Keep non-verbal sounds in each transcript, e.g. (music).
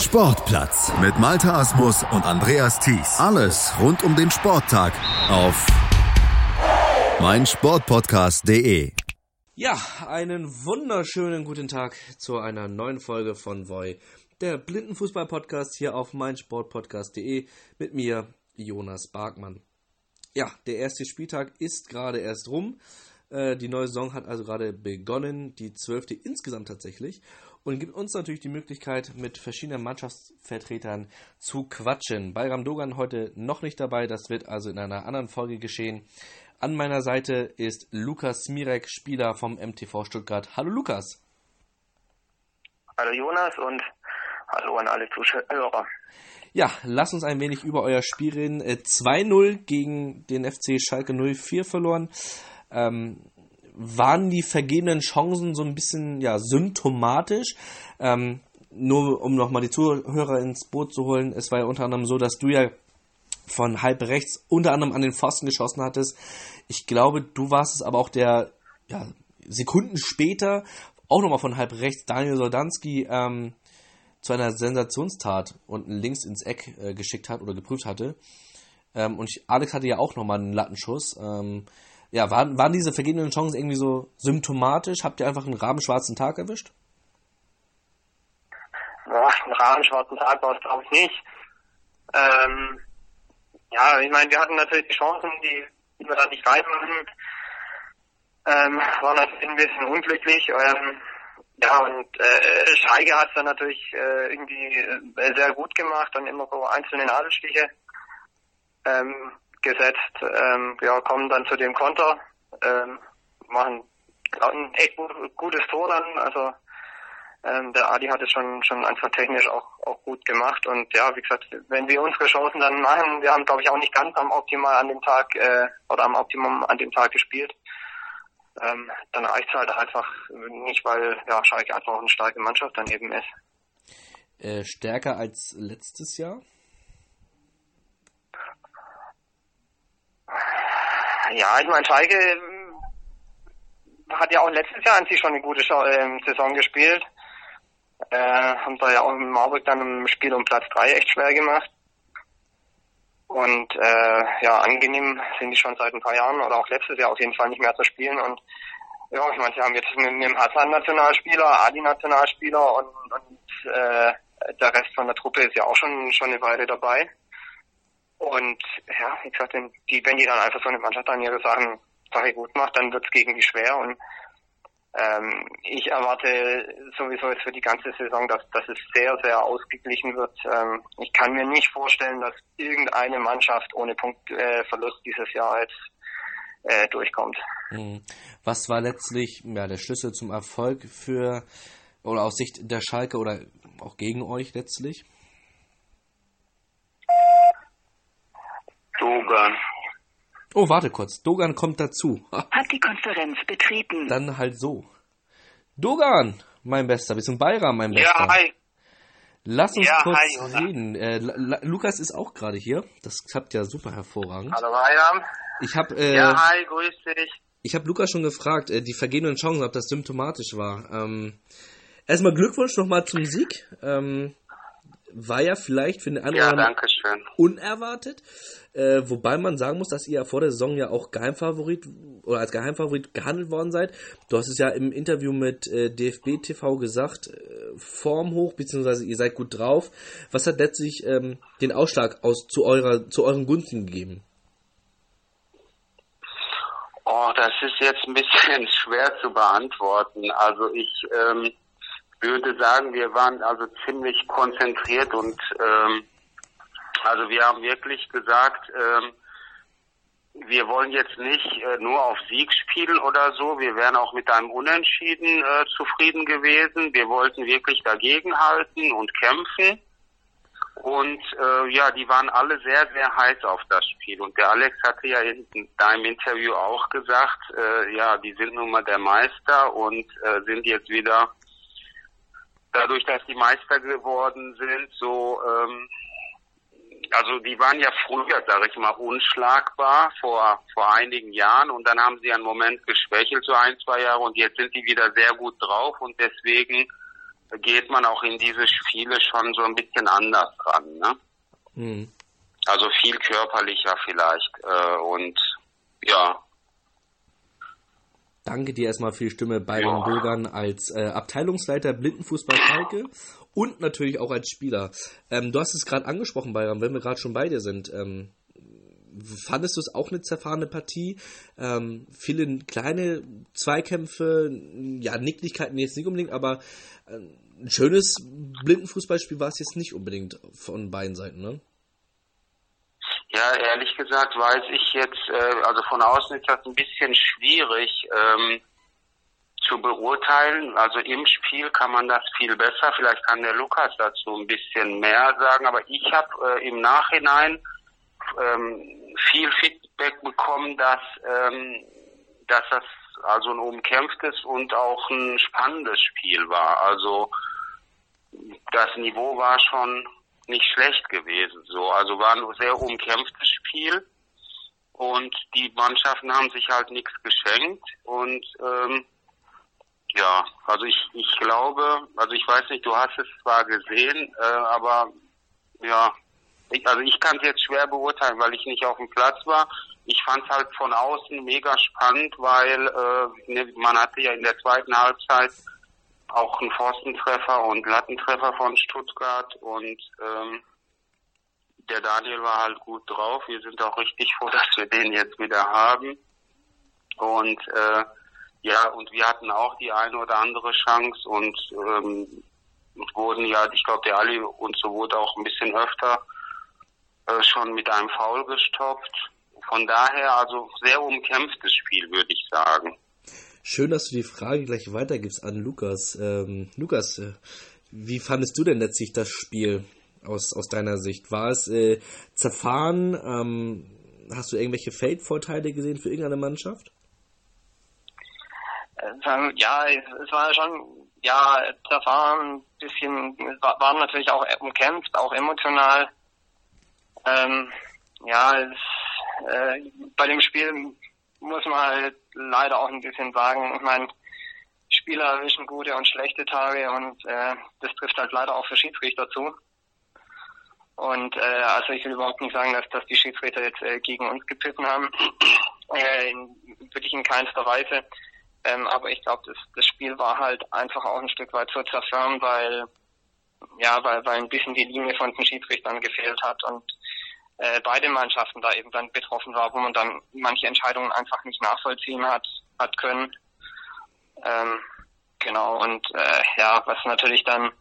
Sportplatz mit Malta Asmus und Andreas Thies. Alles rund um den Sporttag auf meinsportpodcast.de. Ja, einen wunderschönen guten Tag zu einer neuen Folge von Voi, der Blindenfußball-Podcast hier auf meinsportpodcast.de mit mir, Jonas Barkmann. Ja, der erste Spieltag ist gerade erst rum. Äh, die neue Saison hat also gerade begonnen, die zwölfte insgesamt tatsächlich und gibt uns natürlich die Möglichkeit, mit verschiedenen Mannschaftsvertretern zu quatschen. Bayram Dogan heute noch nicht dabei, das wird also in einer anderen Folge geschehen. An meiner Seite ist Lukas Mirek, Spieler vom MTV Stuttgart. Hallo Lukas. Hallo Jonas und hallo an alle Zuschauer. Ja, lass uns ein wenig über euer Spiel reden. 2-0 äh, gegen den FC Schalke 04 verloren. Ähm, waren die vergebenen Chancen so ein bisschen ja, symptomatisch. Ähm, nur um nochmal die Zuhörer ins Boot zu holen, es war ja unter anderem so, dass du ja von halb rechts unter anderem an den Pfosten geschossen hattest. Ich glaube, du warst es aber auch der ja, Sekunden später auch nochmal von halb rechts Daniel Soldanski ähm, zu einer Sensationstat unten links ins Eck äh, geschickt hat oder geprüft hatte. Ähm, und ich, Alex hatte ja auch nochmal einen Lattenschuss. Ähm, ja, waren, waren diese vergebenen Chancen irgendwie so symptomatisch? Habt ihr einfach einen rabenschwarzen Tag erwischt? Ja, einen rabenschwarzen Tag war es, glaube ich, nicht. Ähm, ja, ich meine, wir hatten natürlich die Chancen, die, die wir da nicht reinmachen. Ähm, war natürlich ein bisschen unglücklich. Ähm, ja, und äh, Schalke hat es dann natürlich äh, irgendwie äh, sehr gut gemacht, dann immer so einzelne Nadelstiche. Ähm, gesetzt, ähm, ja, kommen dann zu dem Konter, ähm, machen ein echt gut, gutes Tor dann, also ähm, der Adi hat es schon schon einfach technisch auch auch gut gemacht und ja, wie gesagt, wenn wir unsere Chancen dann machen, wir haben glaube ich auch nicht ganz am Optimal an dem Tag äh, oder am Optimum an dem Tag gespielt, ähm, dann reicht es halt einfach nicht, weil ja Schalke einfach auch eine starke Mannschaft daneben ist. Äh, stärker als letztes Jahr? Ja, ich meine, Schalke ähm, hat ja auch letztes Jahr an sich schon eine gute äh, Saison gespielt. Äh, haben da ja auch in Marburg dann im Spiel um Platz 3 echt schwer gemacht. Und äh, ja, angenehm sind die schon seit ein paar Jahren oder auch letztes Jahr auf jeden Fall nicht mehr zu spielen. Und ja, ich meine, sie haben jetzt mit, mit dem Hassan-Nationalspieler, Adi-Nationalspieler und, und äh, der Rest von der Truppe ist ja auch schon schon eine Weile dabei. Und ja, wie gesagt, die, wenn die dann einfach so eine Mannschaft dann ihre Sachen, Sache gut macht, dann wird es gegen die schwer. Und ähm, ich erwarte sowieso jetzt für die ganze Saison, dass, dass es sehr, sehr ausgeglichen wird. Ähm, ich kann mir nicht vorstellen, dass irgendeine Mannschaft ohne Punktverlust äh, dieses Jahr jetzt äh, durchkommt. Hm. Was war letztlich ja, der Schlüssel zum Erfolg für oder aus Sicht der Schalke oder auch gegen euch letztlich? Dogan. Oh, warte kurz. Dogan kommt dazu. Hat die Konferenz betreten. Dann halt so. Dogan, mein Bester. Wir sind Bayram, mein Bester. Ja, hi. Lass uns Ja, kurz hi, reden. Äh, Lukas ist auch gerade hier. Das klappt ja super hervorragend. Hallo Bayram. Ich habe äh, Ja, hi, grüß dich. ich hab Lukas schon gefragt, äh, die vergebenen Chancen, ob das symptomatisch war. Ähm, erstmal Glückwunsch nochmal zum Sieg. Ähm, war ja vielleicht für den einen oder Ja, anderen unerwartet. Äh, wobei man sagen muss, dass ihr ja vor der Saison ja auch Geheimfavorit oder als Geheimfavorit gehandelt worden seid. Du hast es ja im Interview mit äh, DFB TV gesagt, äh, Form hoch, beziehungsweise ihr seid gut drauf. Was hat letztlich ähm, den Ausschlag aus zu eurer zu euren Gunsten gegeben? Oh, das ist jetzt ein bisschen (laughs) schwer zu beantworten. Also ich ähm, würde sagen, wir waren also ziemlich konzentriert und ähm, also wir haben wirklich gesagt, ähm, wir wollen jetzt nicht äh, nur auf Sieg spielen oder so. Wir wären auch mit einem Unentschieden äh, zufrieden gewesen. Wir wollten wirklich dagegenhalten und kämpfen. Und äh, ja, die waren alle sehr, sehr heiß auf das Spiel. Und der Alex hatte ja in deinem Interview auch gesagt, äh, ja, die sind nun mal der Meister und äh, sind jetzt wieder dadurch, dass die Meister geworden sind, so ähm, also die waren ja früher, sage ich mal, unschlagbar vor vor einigen Jahren und dann haben sie einen Moment geschwächelt, so ein, zwei Jahre und jetzt sind die wieder sehr gut drauf und deswegen geht man auch in diese Spiele schon so ein bisschen anders ran. Ne? Mhm. Also viel körperlicher vielleicht. Äh, und ja. Danke dir erstmal für die Stimme Byron ja. Bürgern als äh, Abteilungsleiter Blindenfußball Schalke und natürlich auch als Spieler. Ähm, du hast es gerade angesprochen, Bayram, wenn wir gerade schon bei dir sind. Ähm, fandest du es auch eine zerfahrene Partie? Ähm, viele kleine Zweikämpfe, ja, Nicklichkeiten jetzt nicht unbedingt, aber äh, ein schönes Blindenfußballspiel war es jetzt nicht unbedingt von beiden Seiten, ne? Ja, ehrlich gesagt weiß ich jetzt, äh, also von außen ist das ein bisschen schwierig ähm, zu beurteilen. Also im Spiel kann man das viel besser. Vielleicht kann der Lukas dazu ein bisschen mehr sagen. Aber ich habe äh, im Nachhinein ähm, viel Feedback bekommen, dass, ähm, dass das also ein umkämpftes und auch ein spannendes Spiel war. Also das Niveau war schon nicht schlecht gewesen. So, also war ein sehr umkämpftes Spiel und die Mannschaften haben sich halt nichts geschenkt und ähm, ja, also ich ich glaube, also ich weiß nicht, du hast es zwar gesehen, äh, aber ja, ich, also ich kann es jetzt schwer beurteilen, weil ich nicht auf dem Platz war. Ich fand es halt von außen mega spannend, weil äh, ne, man hatte ja in der zweiten Halbzeit auch einen Pfostentreffer und Lattentreffer von Stuttgart und ähm, der Daniel war halt gut drauf. Wir sind auch richtig froh, (laughs) dass wir den jetzt wieder haben. Und äh, ja, und wir hatten auch die eine oder andere Chance und ähm, wurden ja, ich glaube, der Ali und so wurde auch ein bisschen öfter äh, schon mit einem Foul gestoppt. Von daher also sehr umkämpftes Spiel, würde ich sagen. Schön, dass du die Frage gleich weitergibst an Lukas. Ähm, Lukas, äh, wie fandest du denn letztlich das Spiel aus, aus deiner Sicht? War es äh, zerfahren? Ähm, hast du irgendwelche Feldvorteile gesehen für irgendeine Mannschaft? Äh, ja, es war schon ja zerfahren, bisschen war, waren natürlich auch umkämpft, auch emotional. Ähm, ja, es, äh, bei dem Spiel muss man halt leider auch ein bisschen sagen, ich meine, Spieler erwischen gute und schlechte Tage und äh, das trifft halt leider auch für Schiedsrichter zu. Und äh, also ich will überhaupt nicht sagen, dass, dass die Schiedsrichter jetzt äh, gegen uns gepfiffen haben. (clears throat) Äh, in, wirklich in keinster Weise. Ähm, aber ich glaube, das, das Spiel war halt einfach auch ein Stück weit zu zerfärben, weil ja, weil, weil ein bisschen die Linie von den Schiedsrichtern gefehlt hat und äh, beide Mannschaften da eben dann betroffen war, wo man dann manche Entscheidungen einfach nicht nachvollziehen hat, hat können. Ähm, genau, und äh, ja, was natürlich dann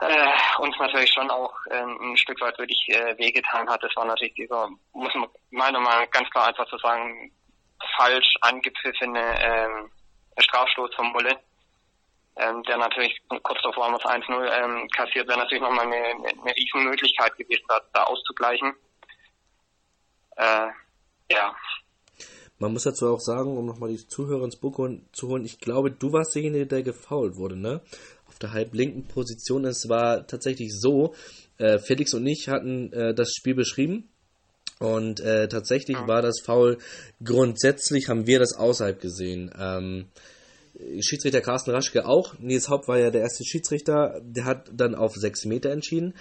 äh, uns natürlich schon auch ähm, ein Stück weit wirklich äh, wehgetan hat, das war natürlich dieser, muss man meiner Meinung nach ganz klar einfach zu sagen, falsch angepfiffene ähm, Strafstoß vom Mulle ähm, der natürlich kurz davor haben wir 1-0 ähm, kassiert, wäre natürlich nochmal eine, eine, eine Riesenmöglichkeit gewesen, da, da auszugleichen. Äh, ja. Man muss dazu auch sagen, um nochmal die Zuhörer ins Buch zu holen, ich glaube, du warst derjenige, der gefault wurde, ne? Auf der halblinken Position. Es war tatsächlich so, äh, Felix und ich hatten äh, das Spiel beschrieben. Und äh, tatsächlich ja. war das Foul grundsätzlich, haben wir das außerhalb gesehen. Ähm, Schiedsrichter Carsten Raschke auch. Nils Haupt war ja der erste Schiedsrichter, der hat dann auf sechs Meter entschieden.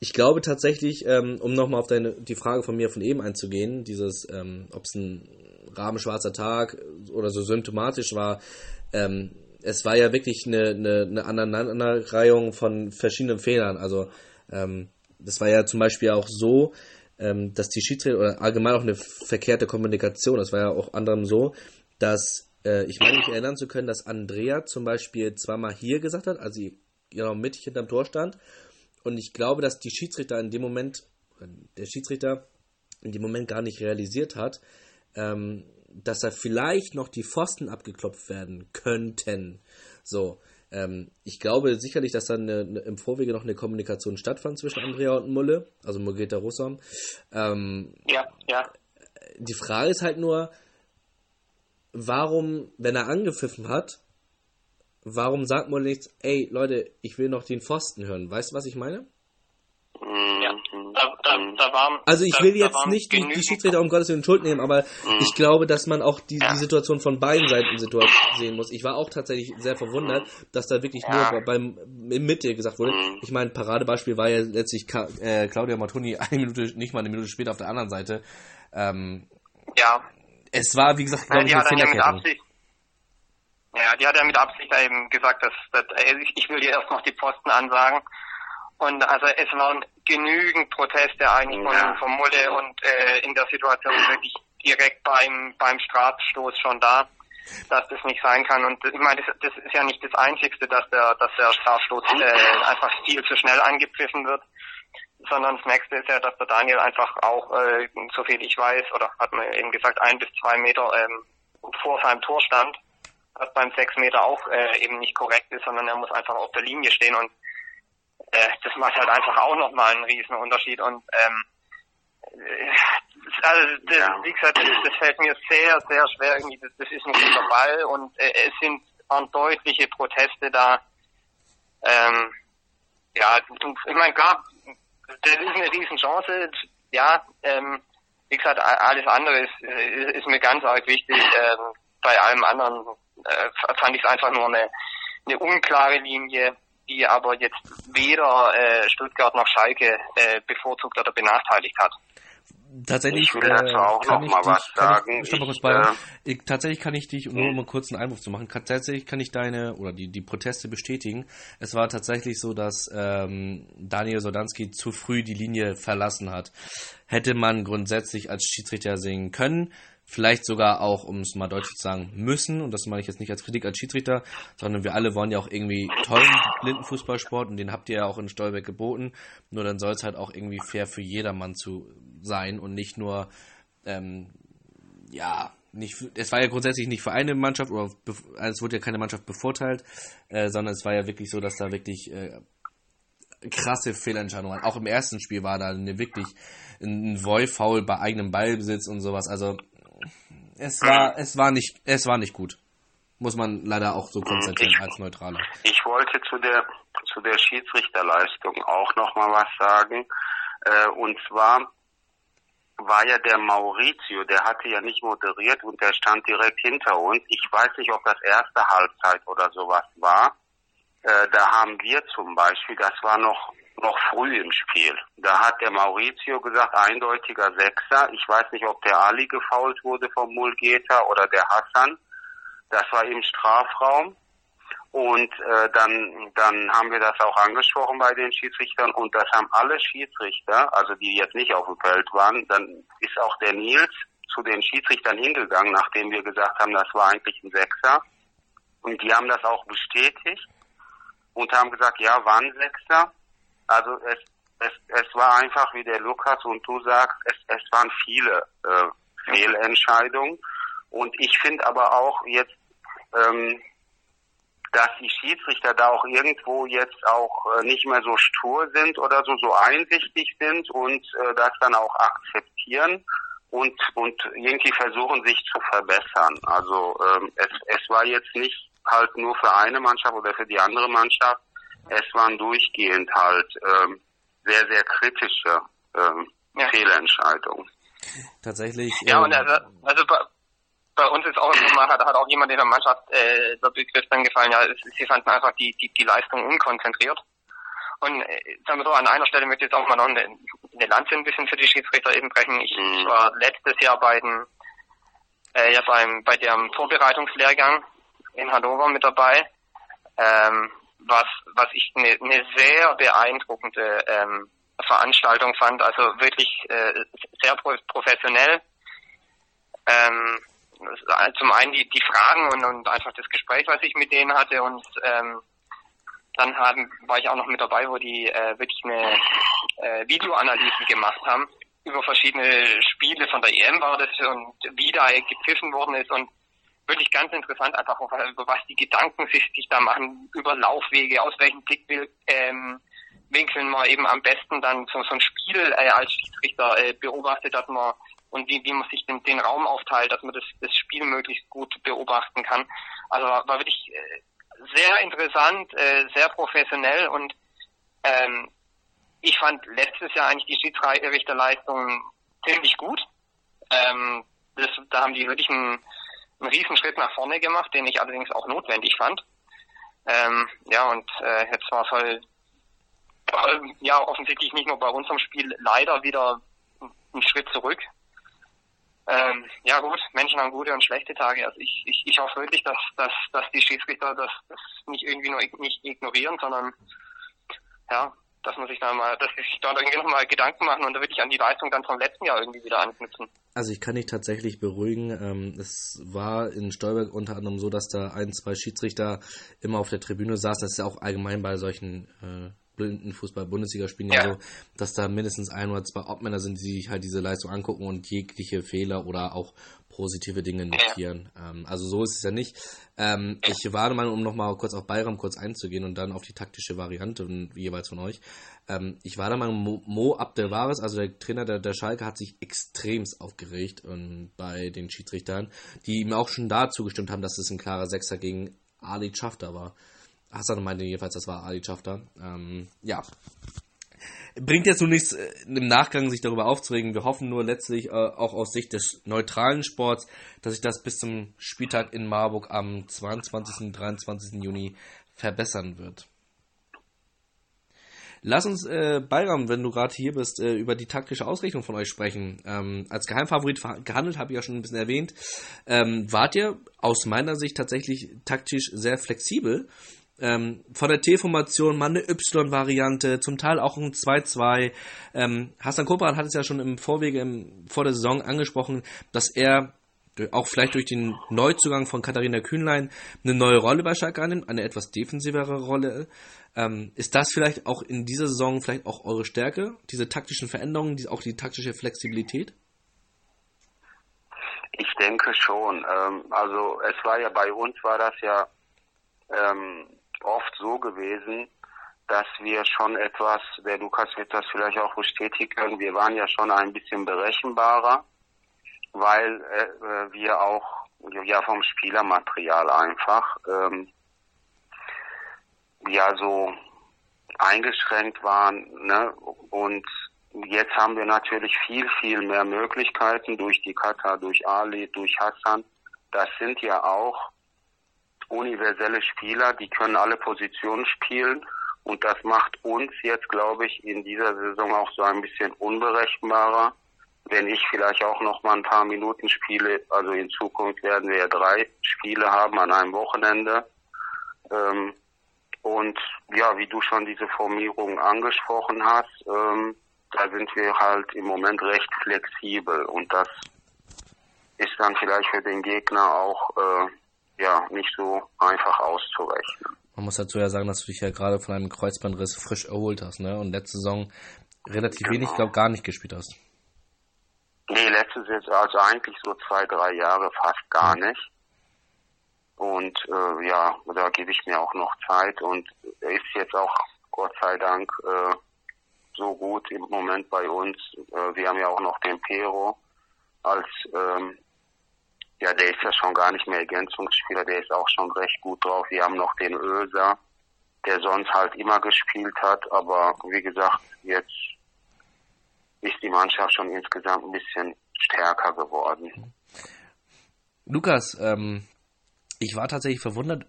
Ich glaube tatsächlich, ähm, um nochmal auf deine, die Frage von mir von eben einzugehen, dieses, ähm, ob es ein rabenschwarzer Tag oder so symptomatisch war, ähm, es war ja wirklich eine, eine, eine Aneinanderreihung von verschiedenen Fehlern. Also ähm, das war ja zum Beispiel auch so, ähm, dass die Schiedsrichter oder allgemein auch eine verkehrte Kommunikation, das war ja auch anderem so, dass äh, ich meine mich erinnern zu können, dass Andrea zum Beispiel zweimal hier gesagt hat, als sie genau mittig hinterm Tor stand. Und ich glaube, dass die Schiedsrichter in dem Moment, der Schiedsrichter in dem Moment gar nicht realisiert hat, ähm, dass da vielleicht noch die Pfosten abgeklopft werden könnten. So, ähm, ich glaube sicherlich, dass dann eine, eine, im Vorwege noch eine Kommunikation stattfand zwischen Andrea und Mulle, also Margrethe Russam. Ähm, ja, ja. Die Frage ist halt nur, warum, wenn er angepfiffen hat, warum sagt man nichts, ey Leute, ich will noch den Pfosten hören? Weißt du, was ich meine? Mm, ja, da, da, da waren, also ich will jetzt nicht die, die Schiedsrichter um Gottes Willen in Schuld nehmen, aber mhm. ich glaube, dass man auch die, die Situation von beiden Seiten sehen muss. Ich war auch tatsächlich sehr verwundert, dass da wirklich ja. nur beim im Mitte gesagt wurde. Mhm. Ich meine, Paradebeispiel war ja letztlich Ka äh, Claudia Martoni (laughs) eine Minute, nicht mal eine Minute später auf der anderen Seite. Ähm, ja. Es war, wie gesagt, glaube ich, eine Fehlerkennung. Ja, die hat ja mit Absicht eben gesagt, dass, dass ich will dir erst noch die Posten ansagen. Und also es waren genügend Proteste eigentlich von, ja. von Mulle und äh, in der Situation wirklich direkt beim beim Strafstoß schon da, dass das nicht sein kann. Und ich meine, das, das ist ja nicht das Einzigste, dass der dass der Strafstoß äh, einfach viel zu schnell angepfiffen wird, sondern das nächste ist ja, dass der Daniel einfach auch, äh, so viel ich weiß, oder hat man eben gesagt, ein bis zwei Meter ähm, vor seinem Tor stand was beim 6 Meter auch äh, eben nicht korrekt ist, sondern er muss einfach auf der Linie stehen und äh, das macht halt einfach auch nochmal einen riesen Unterschied und ähm, äh, also das, ja. wie gesagt, das, das, fällt mir sehr, sehr schwer. Irgendwie, das, das ist ein guter Ball und äh, es sind deutliche Proteste da. Ähm, ja, ich meine, klar, das ist eine Riesenchance. Ja, ähm, wie gesagt, alles andere ist, ist, ist mir ganz arg wichtig. Ähm, bei allem anderen äh, fand ich es einfach nur eine, eine unklare Linie, die aber jetzt weder äh, Stuttgart noch Schalke äh, bevorzugt oder benachteiligt hat. Tatsächlich ich will dazu auch noch mal dich, was sagen. Ich, ich, äh, ich, tatsächlich kann ich dich, nur um einen kurzen Einwurf zu machen, kann, tatsächlich kann ich deine oder die, die Proteste bestätigen. Es war tatsächlich so, dass ähm, Daniel Sodanski zu früh die Linie verlassen hat. Hätte man grundsätzlich als Schiedsrichter sehen können, vielleicht sogar auch, um es mal deutlich zu sagen, müssen. Und das meine ich jetzt nicht als Kritik als Schiedsrichter, sondern wir alle wollen ja auch irgendwie tollen Blindenfußballsport und den habt ihr ja auch in Stolberg geboten. Nur dann soll es halt auch irgendwie fair für jedermann zu sein und nicht nur, ähm, ja, nicht, es war ja grundsätzlich nicht für eine Mannschaft oder es wurde ja keine Mannschaft bevorteilt, äh, sondern es war ja wirklich so, dass da wirklich äh, krasse Fehlentscheidungen waren. Auch im ersten Spiel war da eine wirklich ein Vollfoul bei eigenem Ballbesitz und sowas. Also es war, es war nicht, es war nicht gut. Muss man leider auch so konstatieren als Neutraler. Ich wollte zu der, zu der Schiedsrichterleistung auch noch mal was sagen. Äh, und zwar war ja der Maurizio, der hatte ja nicht moderiert und der stand direkt hinter uns. Ich weiß nicht, ob das erste Halbzeit oder sowas war. Äh, da haben wir zum Beispiel, das war noch noch früh im Spiel. Da hat der Maurizio gesagt, eindeutiger Sechser. Ich weiß nicht, ob der Ali gefault wurde vom Mulgeta oder der Hassan. Das war im Strafraum. Und äh, dann, dann haben wir das auch angesprochen bei den Schiedsrichtern und das haben alle Schiedsrichter, also die jetzt nicht auf dem Feld waren, dann ist auch der Nils zu den Schiedsrichtern hingegangen, nachdem wir gesagt haben, das war eigentlich ein Sechser. Und die haben das auch bestätigt und haben gesagt, ja, war ein Sechser. Also es, es, es war einfach, wie der Lukas und du sagst, es, es waren viele äh, Fehlentscheidungen. Und ich finde aber auch jetzt, ähm, dass die Schiedsrichter da auch irgendwo jetzt auch äh, nicht mehr so stur sind oder so, so einsichtig sind und äh, das dann auch akzeptieren und, und irgendwie versuchen, sich zu verbessern. Also ähm, es, es war jetzt nicht halt nur für eine Mannschaft oder für die andere Mannschaft, es waren durchgehend halt ähm, sehr, sehr kritische ähm, ja. Fehlentscheidungen. Tatsächlich. Ja, ähm, und also, also bei, bei uns ist auch nochmal, hat, hat auch jemand in der Mannschaft äh, der Begriff dann gefallen, ja, sie fanden einfach die, die, die Leistung unkonzentriert. Und äh, sagen wir so, an einer Stelle möchte ich jetzt auch mal noch eine, eine Lanze ein bisschen für die Schiedsrichter eben brechen. Ich, mhm. ich war letztes Jahr bei den, äh, ja beim, bei dem Vorbereitungslehrgang in Hannover mit dabei. Ähm, was, was ich eine ne sehr beeindruckende ähm, Veranstaltung fand, also wirklich äh, sehr professionell. Ähm, zum einen die, die Fragen und, und einfach das Gespräch, was ich mit denen hatte. Und ähm, dann haben, war ich auch noch mit dabei, wo die äh, wirklich eine äh, Videoanalyse gemacht haben über verschiedene Spiele. Von der EM war das und wie da gepfiffen worden ist. Und wirklich ganz interessant, einfach über was die Gedanken sich, sich da machen, über Laufwege, aus welchen Blickwinkeln ähm, man eben am besten dann so, so ein Spiel äh, als Schiedsrichter äh, beobachtet, dass man und wie, wie man sich den, den Raum aufteilt, dass man das, das Spiel möglichst gut beobachten kann. Also war, war wirklich äh, sehr interessant, äh, sehr professionell und ähm, ich fand letztes Jahr eigentlich die Schiedsrichterleistung ziemlich gut. Ähm, das, da haben die wirklich einen, einen Riesenschritt nach vorne gemacht, den ich allerdings auch notwendig fand. Ähm, ja, und äh, jetzt war es halt äh, ja offensichtlich nicht nur bei unserem Spiel leider wieder ein Schritt zurück. Ähm, ja gut, Menschen haben gute und schlechte Tage. Also ich, ich, ich hoffe wirklich, dass, dass, dass die Schiedsrichter das, das nicht irgendwie nur nicht ignorieren, sondern ja, dass man sich da mal, dass sie sich da irgendwie nochmal Gedanken machen und da wirklich an die Leistung dann vom letzten Jahr irgendwie wieder anknüpfen. Also ich kann dich tatsächlich beruhigen. Ähm, es war in Stolberg unter anderem so, dass da ein, zwei Schiedsrichter immer auf der Tribüne saßen. Das ist ja auch allgemein bei solchen äh, Blindenfußball-Bundesliga spielen ja. ja so, dass da mindestens ein oder zwei Obmänner sind, die sich halt diese Leistung angucken und jegliche Fehler oder auch positive Dinge notieren. Ja. Ähm, also so ist es ja nicht. Ähm, ich war mal, um nochmal kurz auf Bayram kurz einzugehen und dann auf die taktische Variante jeweils von euch. Ähm, ich war mal Mo, Mo Abdelwares, also der Trainer der, der Schalke, hat sich extremst aufgeregt ähm, bei den Schiedsrichtern, die ihm auch schon da zugestimmt haben, dass es ein klarer Sechser gegen Ali Schafter war. Hassan meinte jedenfalls, das war Ali Schafter. Ähm, ja. Bringt jetzt nur nichts äh, im Nachgang, sich darüber aufzuregen. Wir hoffen nur letztlich äh, auch aus Sicht des neutralen Sports, dass sich das bis zum Spieltag in Marburg am 22. und 23. Juni verbessern wird. Lass uns, äh, Bayram, wenn du gerade hier bist, äh, über die taktische Ausrichtung von euch sprechen. Ähm, als Geheimfavorit gehandelt, habe ich ja schon ein bisschen erwähnt. Ähm, wart ihr aus meiner Sicht tatsächlich taktisch sehr flexibel ähm, von der T-Formation mal eine Y-Variante, zum Teil auch ein 2-2. Ähm, Hassan Kopran hat es ja schon im Vorwege im, vor der Saison angesprochen, dass er auch vielleicht durch den Neuzugang von Katharina Kühnlein eine neue Rolle bei Schalke annimmt, eine etwas defensivere Rolle. Ähm, ist das vielleicht auch in dieser Saison vielleicht auch eure Stärke, diese taktischen Veränderungen, die, auch die taktische Flexibilität? Ich denke schon. Ähm, also es war ja bei uns war das ja ähm, oft so gewesen, dass wir schon etwas, der Lukas wird das vielleicht auch bestätigen, wir waren ja schon ein bisschen berechenbarer, weil äh, wir auch ja vom Spielermaterial einfach ähm, ja so eingeschränkt waren ne? und jetzt haben wir natürlich viel, viel mehr Möglichkeiten durch die Kata, durch Ali, durch Hassan. Das sind ja auch universelle Spieler, die können alle Positionen spielen und das macht uns jetzt, glaube ich, in dieser Saison auch so ein bisschen unberechenbarer. Wenn ich vielleicht auch noch mal ein paar Minuten spiele, also in Zukunft werden wir ja drei Spiele haben an einem Wochenende. Ähm, und ja, wie du schon diese Formierung angesprochen hast, ähm, da sind wir halt im Moment recht flexibel und das ist dann vielleicht für den Gegner auch äh, ja nicht so einfach auszurechnen. Man muss dazu ja sagen, dass du dich ja gerade von einem Kreuzbandriss frisch erholt hast, ne? Und letzte Saison relativ genau. wenig, glaube gar nicht gespielt hast. Nee, letztes Saison, also eigentlich so zwei, drei Jahre fast gar nicht. Und äh, ja, da gebe ich mir auch noch Zeit und ist jetzt auch Gott sei Dank äh, so gut im Moment bei uns. Äh, wir haben ja auch noch den Pero als ähm, ja, der ist ja schon gar nicht mehr Ergänzungsspieler, der ist auch schon recht gut drauf. Wir haben noch den Öser, der sonst halt immer gespielt hat, aber wie gesagt, jetzt ist die Mannschaft schon insgesamt ein bisschen stärker geworden. Lukas, ähm, ich war tatsächlich verwundert,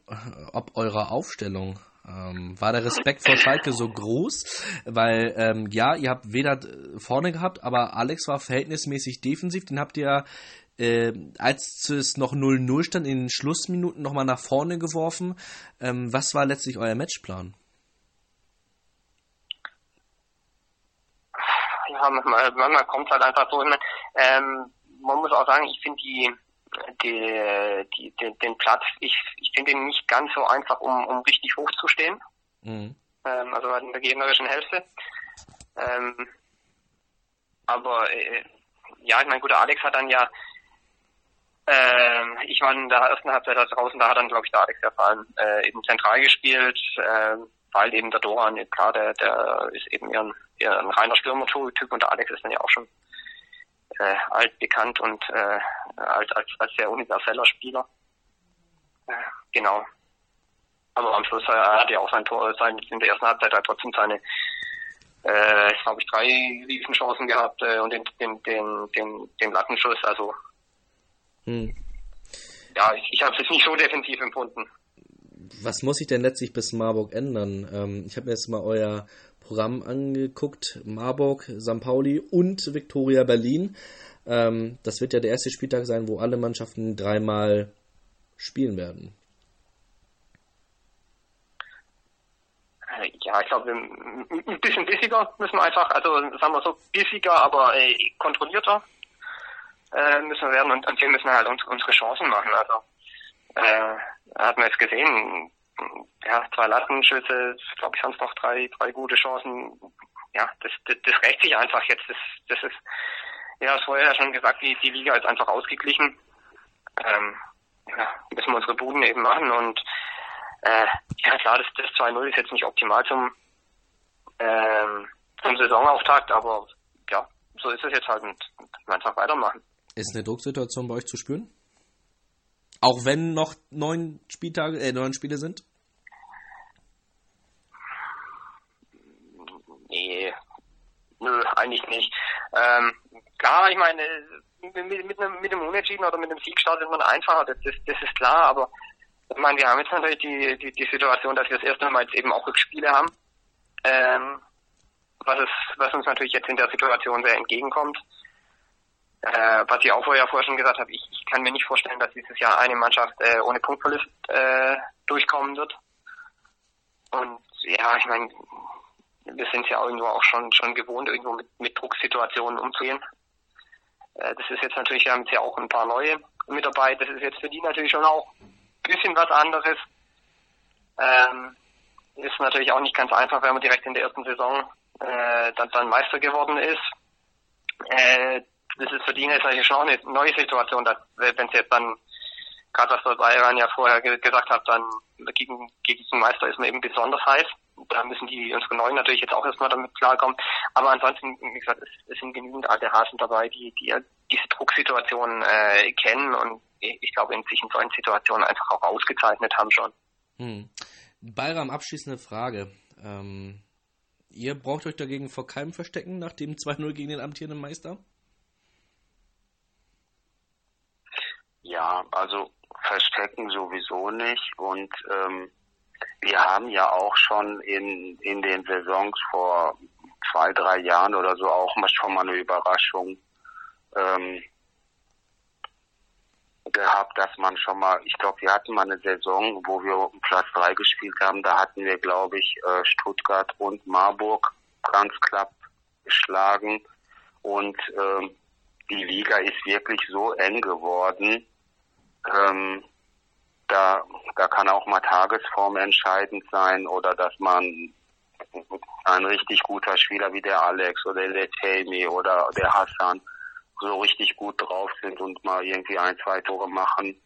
ob eure Aufstellung ähm, war der Respekt vor Schalke so groß, weil ähm, ja, ihr habt weder vorne gehabt, aber Alex war verhältnismäßig defensiv, den habt ihr äh, als es noch 0-0 stand, in den Schlussminuten nochmal nach vorne geworfen. Ähm, was war letztlich euer Matchplan? Ja, manchmal, manchmal kommt es halt einfach so. Ähm, man muss auch sagen, ich finde die, die, die, den, den Platz, ich, ich finde ihn nicht ganz so einfach, um, um richtig hoch zu stehen. Mhm. Ähm, also in der gegnerischen Hälfte. Ähm, aber äh, ja, ich mein guter Alex hat dann ja ähm, ich war in der ersten Halbzeit da draußen, da hat dann, glaube ich, der Alex erfahren, äh, eben zentral gespielt, äh, weil eben der Doran, klar, der, der ist eben eher ein, eher ein reiner Stürmer-Typ und der Alex ist dann ja auch schon äh, altbekannt und äh, als, als, als sehr universeller Spieler. Äh, genau. Aber am Schluss äh, hat er auch sein Tor, sein, in der ersten Halbzeit halt trotzdem seine äh, glaube ich, drei Riesenchancen gehabt äh, und den, den, den, den, den Lattenschuss. Also hm. ja, ich, ich habe es nicht so defensiv empfunden. Was muss sich denn letztlich bis Marburg ändern? Ähm, ich habe mir jetzt mal euer Programm angeguckt. Marburg, St. Pauli und Viktoria Berlin. Ähm, das wird ja der erste Spieltag sein, wo alle Mannschaften dreimal spielen werden. Äh, ja, ich glaube, ein bisschen bissiger müssen wir einfach, also sagen wir so, bissiger, aber äh, kontrollierter äh, müssen wir werden und, und wir müssen halt uns, unsere Chancen machen. Also äh, hat man jetzt gesehen, ja, zwei Lattenschüsse, glaube ich, sonst noch drei, drei gute Chancen. Ja, das, das, das rächt sich einfach jetzt. Das, das ist, ja, das vorher ja schon gesagt, die, die Liga ist einfach ausgeglichen. Ähm, ja, müssen wir unsere Buden eben machen und äh, ja klar, das, das 2-0 ist jetzt nicht optimal zum, ähm, zum Saisonauftakt, aber ja, so ist es jetzt halt und einfach weitermachen. Ist eine Drucksituation bei euch zu spüren? Auch wenn noch neun Spieltage, äh, neun Spiele sind? Nee, nö, eigentlich nicht. Ähm, klar, ich meine, mit, mit, einem, mit einem Unentschieden oder mit einem Sieg startet man einfacher, das, das, das ist klar, aber ich meine, wir haben jetzt natürlich die, die, die Situation, dass wir das erste Mal jetzt eben auch Rückspiele haben, ähm, was, es, was uns natürlich jetzt in der Situation sehr entgegenkommt. Äh, was ich auch vorher vorher schon gesagt habe, ich, ich kann mir nicht vorstellen, dass dieses Jahr eine Mannschaft äh, ohne Punktverlust äh, durchkommen wird. Und ja, ich meine, wir sind ja irgendwo auch schon schon gewohnt, irgendwo mit, mit Drucksituationen umzugehen. Äh, das ist jetzt natürlich, wir haben jetzt ja auch ein paar neue mit dabei. Das ist jetzt für die natürlich schon auch bisschen was anderes. Ähm, ist natürlich auch nicht ganz einfach, wenn man direkt in der ersten Saison äh, dann, dann Meister geworden ist. Äh, das ist für die natürlich schon eine neue Situation, dass wenn sie jetzt dann, gerade was Bayern ja vorher ge gesagt hat, dann gegen, gegen den Meister ist man eben besonders heiß. Da müssen die unsere Neuen natürlich jetzt auch erstmal damit klarkommen. Aber ansonsten, wie gesagt, es, es sind genügend alte Hasen dabei, die, die diese Drucksituation äh, kennen und ich glaube, in sich in solchen Situationen einfach auch ausgezeichnet haben schon. Hm. Bayram, abschließende Frage. Ähm, ihr braucht euch dagegen vor keinem verstecken nach dem 2-0 gegen den amtierenden Meister? Ja, also verstecken sowieso nicht. Und ähm, wir haben ja auch schon in, in den Saisons vor zwei, drei Jahren oder so auch schon mal eine Überraschung ähm, gehabt, dass man schon mal, ich glaube, wir hatten mal eine Saison, wo wir Platz 3 gespielt haben, da hatten wir, glaube ich, äh, Stuttgart und Marburg ganz knapp geschlagen. Und ähm, die Liga ist wirklich so eng geworden, ähm, da, da kann auch mal Tagesform entscheidend sein oder dass man ein richtig guter Spieler wie der Alex oder der Temi oder der Hassan so richtig gut drauf sind und mal irgendwie ein, zwei Tore machen.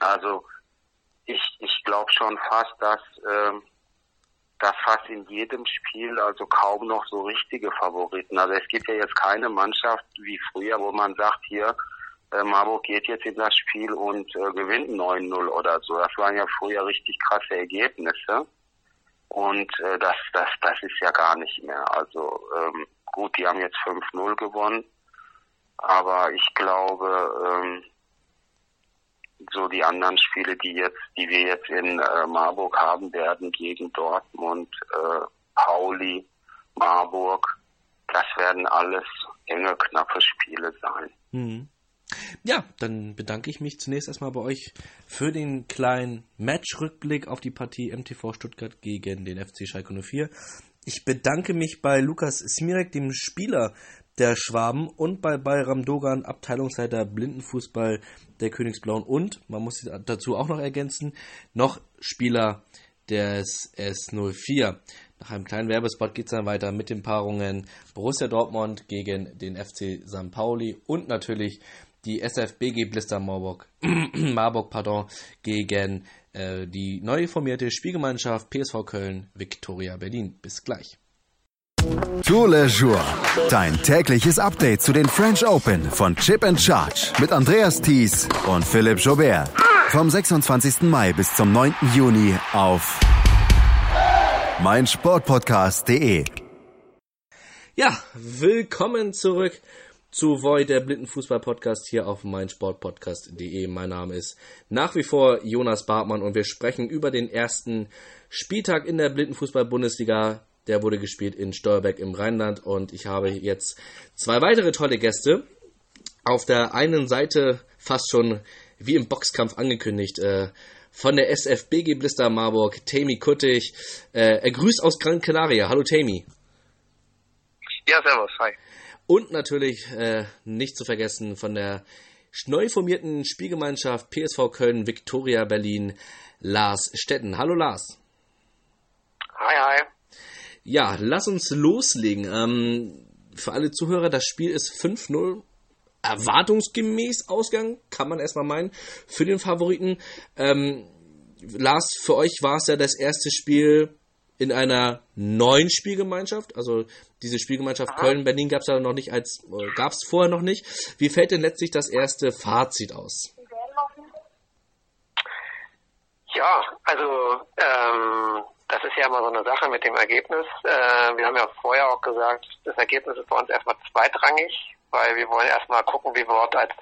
Also ich, ich glaube schon fast, dass, äh, dass fast in jedem Spiel also kaum noch so richtige Favoriten. Also es gibt ja jetzt keine Mannschaft wie früher, wo man sagt, hier, äh, Marburg geht jetzt in das Spiel und äh, gewinnt 9-0 oder so. Das waren ja früher richtig krasse Ergebnisse. Und äh, das, das, das ist ja gar nicht mehr. Also ähm, gut, die haben jetzt 5-0 gewonnen. Aber ich glaube, ähm, so die anderen Spiele, die jetzt, die wir jetzt in äh, Marburg haben werden, gegen Dortmund, äh, Pauli, Marburg, das werden alles enge, knappe Spiele sein. Mhm. Ja, dann bedanke ich mich zunächst erstmal bei euch für den kleinen Match-Rückblick auf die Partie MTV Stuttgart gegen den FC Schalke 04. Ich bedanke mich bei Lukas Smirek, dem Spieler der Schwaben und bei Bayram Dogan, Abteilungsleiter Blindenfußball der Königsblauen und, man muss dazu auch noch ergänzen, noch Spieler des S04. Nach einem kleinen Werbespot geht es dann weiter mit den Paarungen Borussia Dortmund gegen den FC St. Pauli und natürlich die SFBG Blister Marburg, (clears throat) Marburg pardon, gegen äh, die neu formierte Spielgemeinschaft PSV Köln Viktoria Berlin. Bis gleich. Tour Le Jour. Dein tägliches Update zu den French Open von Chip and Charge mit Andreas Thies und Philipp Jobert. Vom 26. Mai bis zum 9. Juni auf meinsportpodcast.de. Ja, willkommen zurück zu Void, der Blindenfußball-Podcast hier auf meinsportpodcast.de. Mein Name ist nach wie vor Jonas Bartmann und wir sprechen über den ersten Spieltag in der Blindenfußball-Bundesliga. Der wurde gespielt in Steuerberg im Rheinland und ich habe jetzt zwei weitere tolle Gäste. Auf der einen Seite fast schon wie im Boxkampf angekündigt, äh, von der SFBG Blister Marburg, Tammy Kuttig. Äh, er grüßt aus Gran Canaria. Hallo Tammy. Ja, servus, hi. Und natürlich äh, nicht zu vergessen von der neu formierten Spielgemeinschaft PSV Köln Viktoria Berlin Lars Stetten. Hallo Lars. Hi, hi. Ja, lass uns loslegen. Ähm, für alle Zuhörer, das Spiel ist 5-0 erwartungsgemäß Ausgang, kann man erstmal meinen, für den Favoriten. Ähm, Lars, für euch war es ja das erste Spiel in einer neuen Spielgemeinschaft. Also diese Spielgemeinschaft Köln-Berlin gab es ja noch nicht als gab es vorher noch nicht. Wie fällt denn letztlich das erste Fazit aus? Ja, also ähm, das ist ja immer so eine Sache mit dem Ergebnis. Äh, wir haben ja vorher auch gesagt, das Ergebnis ist bei uns erstmal zweitrangig, weil wir wollen erstmal gucken, wie wir dort als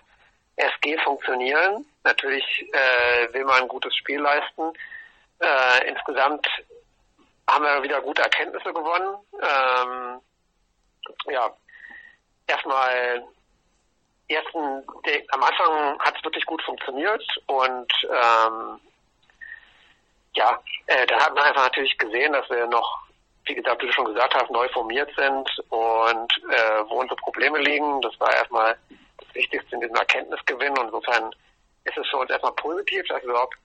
SG funktionieren. Natürlich äh, will man ein gutes Spiel leisten. Äh, insgesamt haben wir wieder gute Erkenntnisse gewonnen. Ähm, ja, erstmal ersten, der, am Anfang hat es wirklich gut funktioniert und ähm, ja, äh, da hat man einfach natürlich gesehen, dass wir noch, wie gesagt, wie du schon gesagt hast, neu formiert sind und äh, wo unsere Probleme liegen. Das war erstmal das Wichtigste in diesem Erkenntnisgewinn und insofern ist es für uns erstmal positiv, dass wir überhaupt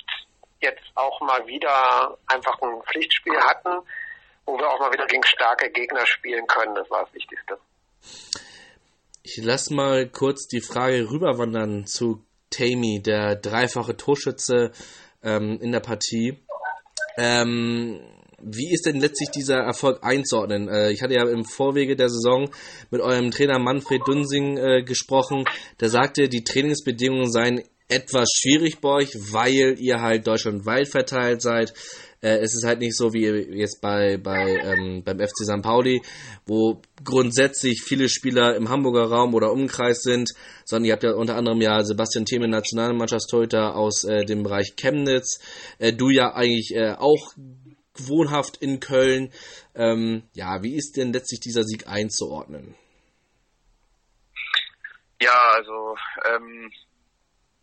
jetzt auch mal wieder einfach ein Pflichtspiel hatten, wo wir auch mal wieder gegen starke Gegner spielen können. Das war das Wichtigste. Ich lasse mal kurz die Frage rüberwandern zu Tammy, der dreifache Torschütze ähm, in der Partie. Ähm, wie ist denn letztlich dieser Erfolg einzuordnen? Äh, ich hatte ja im Vorwege der Saison mit eurem Trainer Manfred Dunsing äh, gesprochen. Der sagte, die Trainingsbedingungen seien etwas schwierig bei euch, weil ihr halt deutschlandweit verteilt seid. Äh, es ist halt nicht so wie jetzt bei, bei ähm, beim FC St. Pauli, wo grundsätzlich viele Spieler im Hamburger Raum oder Umkreis sind, sondern ihr habt ja unter anderem ja Sebastian Thieme, Nationalmannschaftstorhüter aus äh, dem Bereich Chemnitz. Äh, du ja eigentlich äh, auch wohnhaft in Köln. Ähm, ja, wie ist denn letztlich dieser Sieg einzuordnen? Ja, also ähm,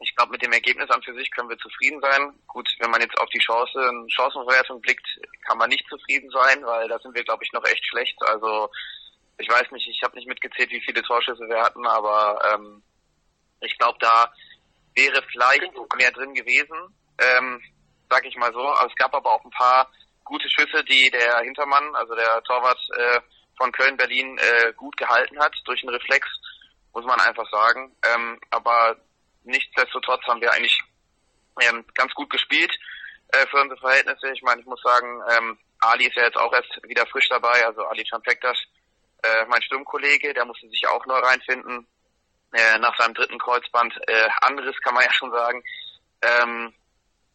ich glaube, mit dem Ergebnis an für sich können wir zufrieden sein. Gut, wenn man jetzt auf die Chancen, Chancenverwertung blickt, kann man nicht zufrieden sein, weil da sind wir, glaube ich, noch echt schlecht. Also ich weiß nicht, ich habe nicht mitgezählt, wie viele Torschüsse wir hatten, aber ähm, ich glaube, da wäre vielleicht mehr drin gewesen, ähm, sag ich mal so. Also es gab aber auch ein paar gute Schüsse, die der Hintermann, also der Torwart äh, von Köln-Berlin, äh, gut gehalten hat durch einen Reflex, muss man einfach sagen. Ähm, aber nichtsdestotrotz haben wir eigentlich ähm, ganz gut gespielt äh, für unsere Verhältnisse. Ich meine, ich muss sagen, ähm, Ali ist ja jetzt auch erst wieder frisch dabei, also Ali Champektas, äh, mein Sturmkollege, der musste sich auch neu reinfinden. Äh, nach seinem dritten Kreuzband äh, anderes kann man ja schon sagen. Ähm,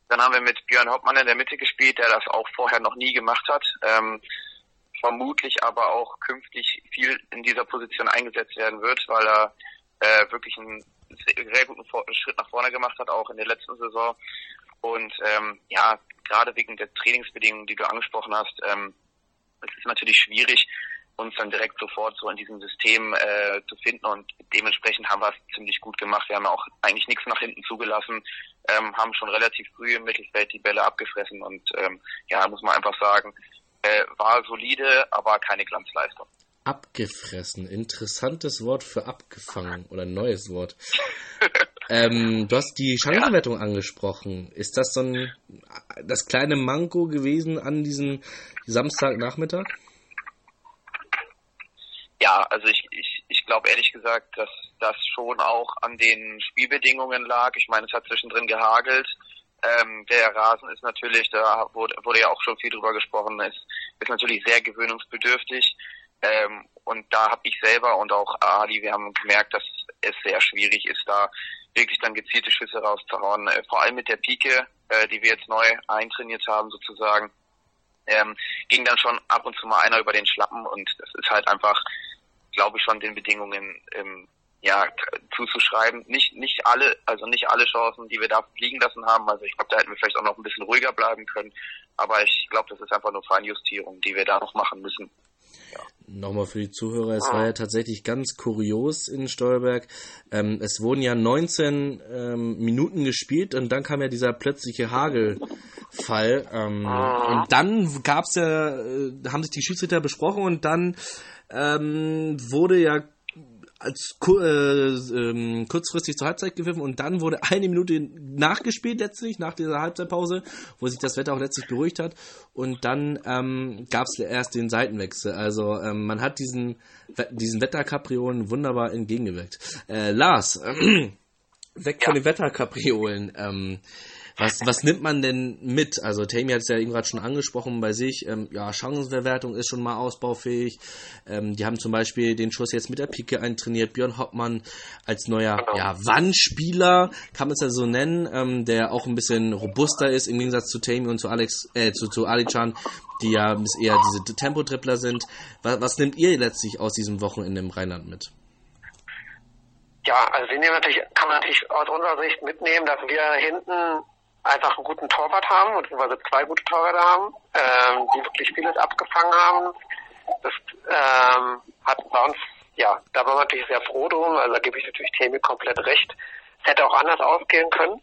dann haben wir mit Björn Hauptmann in der Mitte gespielt, der das auch vorher noch nie gemacht hat. Ähm, vermutlich aber auch künftig viel in dieser Position eingesetzt werden wird, weil er äh, wirklich einen sehr guten Schritt nach vorne gemacht hat, auch in der letzten Saison. Und ähm, ja, gerade wegen der Trainingsbedingungen, die du angesprochen hast, ähm, es ist natürlich schwierig, uns dann direkt sofort so in diesem System äh, zu finden und dementsprechend haben wir es ziemlich gut gemacht. Wir haben auch eigentlich nichts nach hinten zugelassen, ähm, haben schon relativ früh im Mittelfeld die Bälle abgefressen und ähm, ja, muss man einfach sagen, äh, war solide, aber keine Glanzleistung. Abgefressen. Interessantes Wort für abgefangen oder neues Wort. ähm, du hast die Chancenwertung (laughs) ja. angesprochen. Ist das so ein das kleine Manko gewesen an diesem Samstagnachmittag? Ja, also ich, ich, ich glaube ehrlich gesagt, dass das schon auch an den Spielbedingungen lag. Ich meine, es hat zwischendrin gehagelt. Ähm, der Rasen ist natürlich, da wurde, wurde ja auch schon viel drüber gesprochen, ist, ist natürlich sehr gewöhnungsbedürftig. Ähm, und da habe ich selber und auch Ali, wir haben gemerkt, dass es sehr schwierig ist, da wirklich dann gezielte Schüsse rauszuhauen. Äh, vor allem mit der Pike, äh, die wir jetzt neu eintrainiert haben sozusagen, ähm, ging dann schon ab und zu mal einer über den Schlappen und das ist halt einfach glaube ich, schon den Bedingungen ähm, ja, zuzuschreiben. Nicht, nicht alle, also nicht alle Chancen, die wir da liegen lassen haben. Also ich glaube, da hätten wir vielleicht auch noch ein bisschen ruhiger bleiben können. Aber ich glaube, das ist einfach nur Feinjustierung, die wir da noch machen müssen. Nochmal für die Zuhörer, es war ja tatsächlich ganz kurios in Stolberg. Ähm, es wurden ja 19 ähm, Minuten gespielt und dann kam ja dieser plötzliche Hagelfall. Ähm, und dann gab's ja, äh, haben sich die Schiedsrichter besprochen und dann ähm, wurde ja als äh, ähm, kurzfristig zur Halbzeit gepfiffen und dann wurde (laughs) eine Minute nachgespielt letztlich, nach dieser Halbzeitpause, wo sich das Wetter auch letztlich beruhigt hat und dann ähm, gab es erst den Seitenwechsel. Also ähm, man hat diesen, diesen Wetterkapriolen wunderbar entgegengewirkt. Äh, Lars, äh, (clears throat) weg ja. von den Wetterkapriolen. Ähm, was, was nimmt man denn mit? Also Tammy hat es ja eben gerade schon angesprochen bei sich. Ähm, ja, Chancenverwertung ist schon mal ausbaufähig. Ähm, die haben zum Beispiel den Schuss jetzt mit der Pike eintrainiert. Björn Hoppmann als neuer genau. ja, Wandspieler, kann man es ja so nennen, ähm, der auch ein bisschen robuster ist im Gegensatz zu Tammy und zu Alex, äh, zu, zu Alichan, die ja eher diese Tempotrippler sind. Was, was nimmt ihr letztlich aus diesem Wochenende im Rheinland mit? Ja, also wir nehmen natürlich, kann man natürlich aus unserer Sicht mitnehmen, dass wir hinten einfach einen guten Torwart haben, beziehungsweise zwei gute Torwärter haben, ähm, die wirklich vieles abgefangen haben. Das ähm, hat bei uns, ja, da waren wir natürlich sehr froh drum, also da gebe ich natürlich Themi komplett recht. Es hätte auch anders ausgehen können,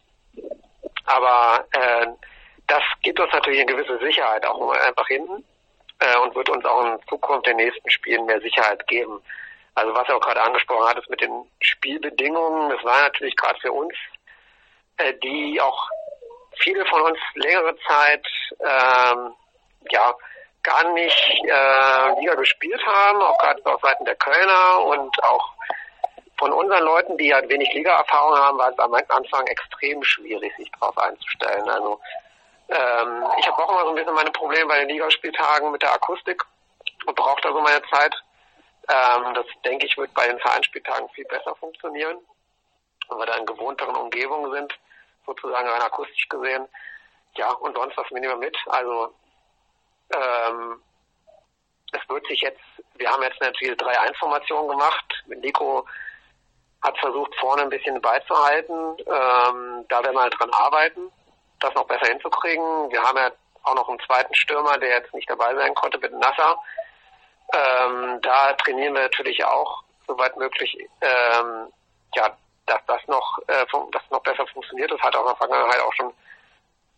aber äh, das gibt uns natürlich eine gewisse Sicherheit auch einfach hinten äh, und wird uns auch in Zukunft den nächsten Spielen mehr Sicherheit geben. Also was er auch gerade angesprochen hat, ist mit den Spielbedingungen, das war natürlich gerade für uns, äh, die auch viele von uns längere Zeit ähm, ja gar nicht äh, Liga gespielt haben, auch gerade auf Seiten der Kölner und auch von unseren Leuten, die halt wenig Liga-Erfahrung haben, war es am Anfang extrem schwierig, sich darauf einzustellen. Also ähm, ich habe auch immer so ein bisschen meine Probleme bei den Ligaspieltagen mit der Akustik und brauche da so meine Zeit. Ähm, das denke ich wird bei den Vereinsspieltagen viel besser funktionieren, weil wir da in gewohnteren Umgebungen sind sozusagen rein akustisch gesehen. Ja, und sonst was nehmen wir mit. Also ähm, es wird sich jetzt, wir haben jetzt natürlich drei Einformationen gemacht. Nico hat versucht, vorne ein bisschen beizuhalten. Ähm, da werden wir halt dran arbeiten, das noch besser hinzukriegen. Wir haben ja auch noch einen zweiten Stürmer, der jetzt nicht dabei sein konnte mit Nasser. Ähm, da trainieren wir natürlich auch, soweit möglich, ähm, ja, dass das noch, äh, das noch besser funktioniert. Das hat auch in der Vergangenheit auch schon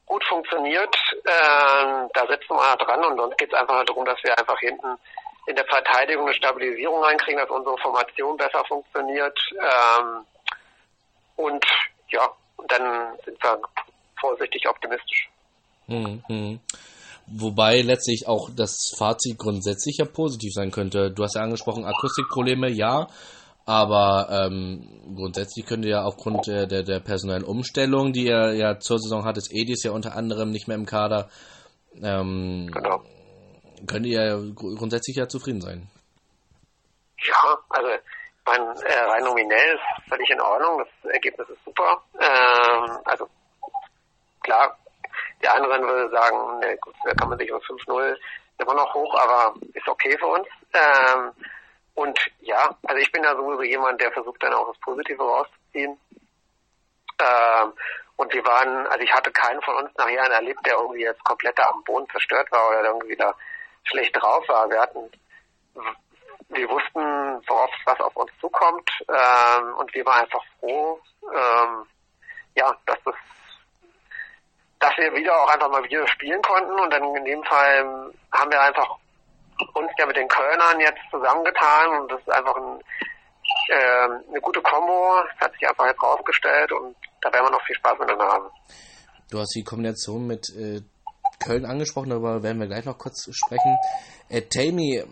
gut funktioniert. Ähm, da setzen wir dran und sonst geht es einfach darum, dass wir einfach hinten in der Verteidigung eine Stabilisierung reinkriegen, dass unsere Formation besser funktioniert. Ähm, und ja, dann sind wir vorsichtig optimistisch. Mhm. Wobei letztlich auch das Fazit grundsätzlich ja positiv sein könnte. Du hast ja angesprochen, Akustikprobleme, ja. Aber ähm, grundsätzlich könnt ihr ja aufgrund der, der, der personellen Umstellung, die ihr ja zur Saison hattet, Edis ja unter anderem nicht mehr im Kader, ähm, genau. könnt ihr ja grundsätzlich ja zufrieden sein. Ja, also mein, äh, rein nominell ist völlig in Ordnung, das Ergebnis ist super. Ähm, also klar, die anderen würde sagen, ne, gut, da kann man sich um 5-0 immer noch hoch, aber ist okay für uns. Ähm, und ja, also ich bin da sowieso jemand, der versucht dann auch das Positive rauszuziehen. Ähm, und wir waren, also ich hatte keinen von uns nachher erlebt, der irgendwie jetzt komplett am Boden zerstört war oder irgendwie da schlecht drauf war. Wir hatten, wir wussten, worauf was auf uns zukommt, ähm, und wir waren einfach froh, ähm, ja, dass das, dass wir wieder auch einfach mal wieder spielen konnten und dann in dem Fall haben wir einfach uns ja mit den Kölnern jetzt zusammengetan und das ist einfach ein, äh, eine gute Kombo. Das hat sich einfach jetzt rausgestellt und da werden wir noch viel Spaß miteinander haben. Du hast die Kombination mit äh, Köln angesprochen, darüber werden wir gleich noch kurz sprechen. Äh, Tammy,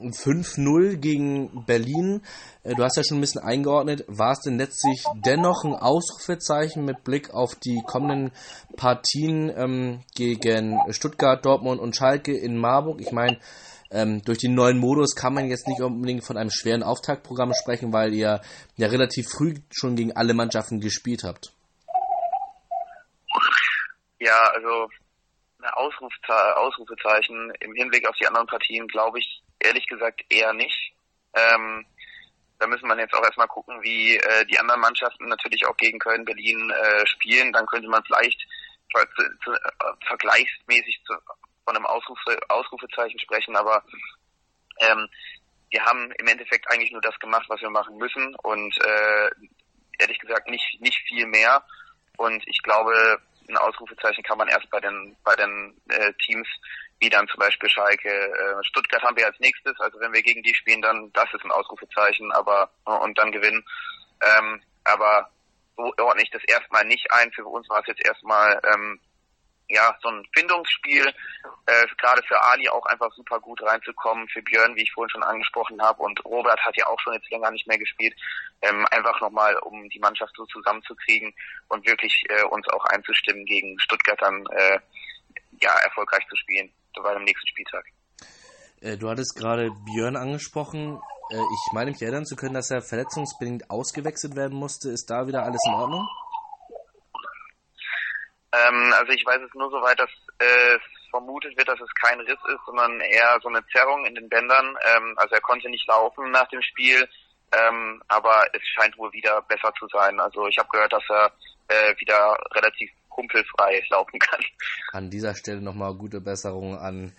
5-0 gegen Berlin. Äh, du hast ja schon ein bisschen eingeordnet. War es denn letztlich dennoch ein Ausrufezeichen mit Blick auf die kommenden Partien ähm, gegen Stuttgart, Dortmund und Schalke in Marburg? Ich meine, ähm, durch den neuen Modus kann man jetzt nicht unbedingt von einem schweren Auftaktprogramm sprechen, weil ihr ja relativ früh schon gegen alle Mannschaften gespielt habt. Ja, also Ausrufezeichen im Hinblick auf die anderen Partien glaube ich ehrlich gesagt eher nicht. Ähm, da müssen wir jetzt auch erstmal gucken, wie äh, die anderen Mannschaften natürlich auch gegen Köln, Berlin äh, spielen. Dann könnte man vielleicht äh, vergleichsmäßig zu, von einem Ausrufe, Ausrufezeichen sprechen, aber ähm, wir haben im Endeffekt eigentlich nur das gemacht, was wir machen müssen und äh, ehrlich gesagt nicht nicht viel mehr. Und ich glaube, ein Ausrufezeichen kann man erst bei den bei den äh, Teams wie dann zum Beispiel Schalke, äh, Stuttgart haben wir als nächstes. Also wenn wir gegen die spielen, dann das ist ein Ausrufezeichen, aber und dann gewinnen. Ähm, aber so ordne ich das erstmal nicht ein. Für uns war es jetzt erstmal ähm, ja, so ein Findungsspiel, äh, gerade für Ali auch einfach super gut reinzukommen, für Björn, wie ich vorhin schon angesprochen habe, und Robert hat ja auch schon jetzt länger nicht mehr gespielt, ähm, einfach nochmal, um die Mannschaft so zusammenzukriegen und wirklich äh, uns auch einzustimmen, gegen Stuttgart dann äh, ja erfolgreich zu spielen, bei dem nächsten Spieltag. Äh, du hattest gerade Björn angesprochen. Äh, ich meine mich erinnern zu können, dass er verletzungsbedingt ausgewechselt werden musste. Ist da wieder alles in Ordnung? Ähm, also ich weiß es nur so weit, dass äh, vermutet wird, dass es kein Riss ist, sondern eher so eine Zerrung in den Bändern. Ähm, also er konnte nicht laufen nach dem Spiel, ähm, aber es scheint wohl wieder besser zu sein. Also ich habe gehört, dass er äh, wieder relativ kumpelfrei (laughs) laufen kann. An dieser Stelle nochmal gute Besserung an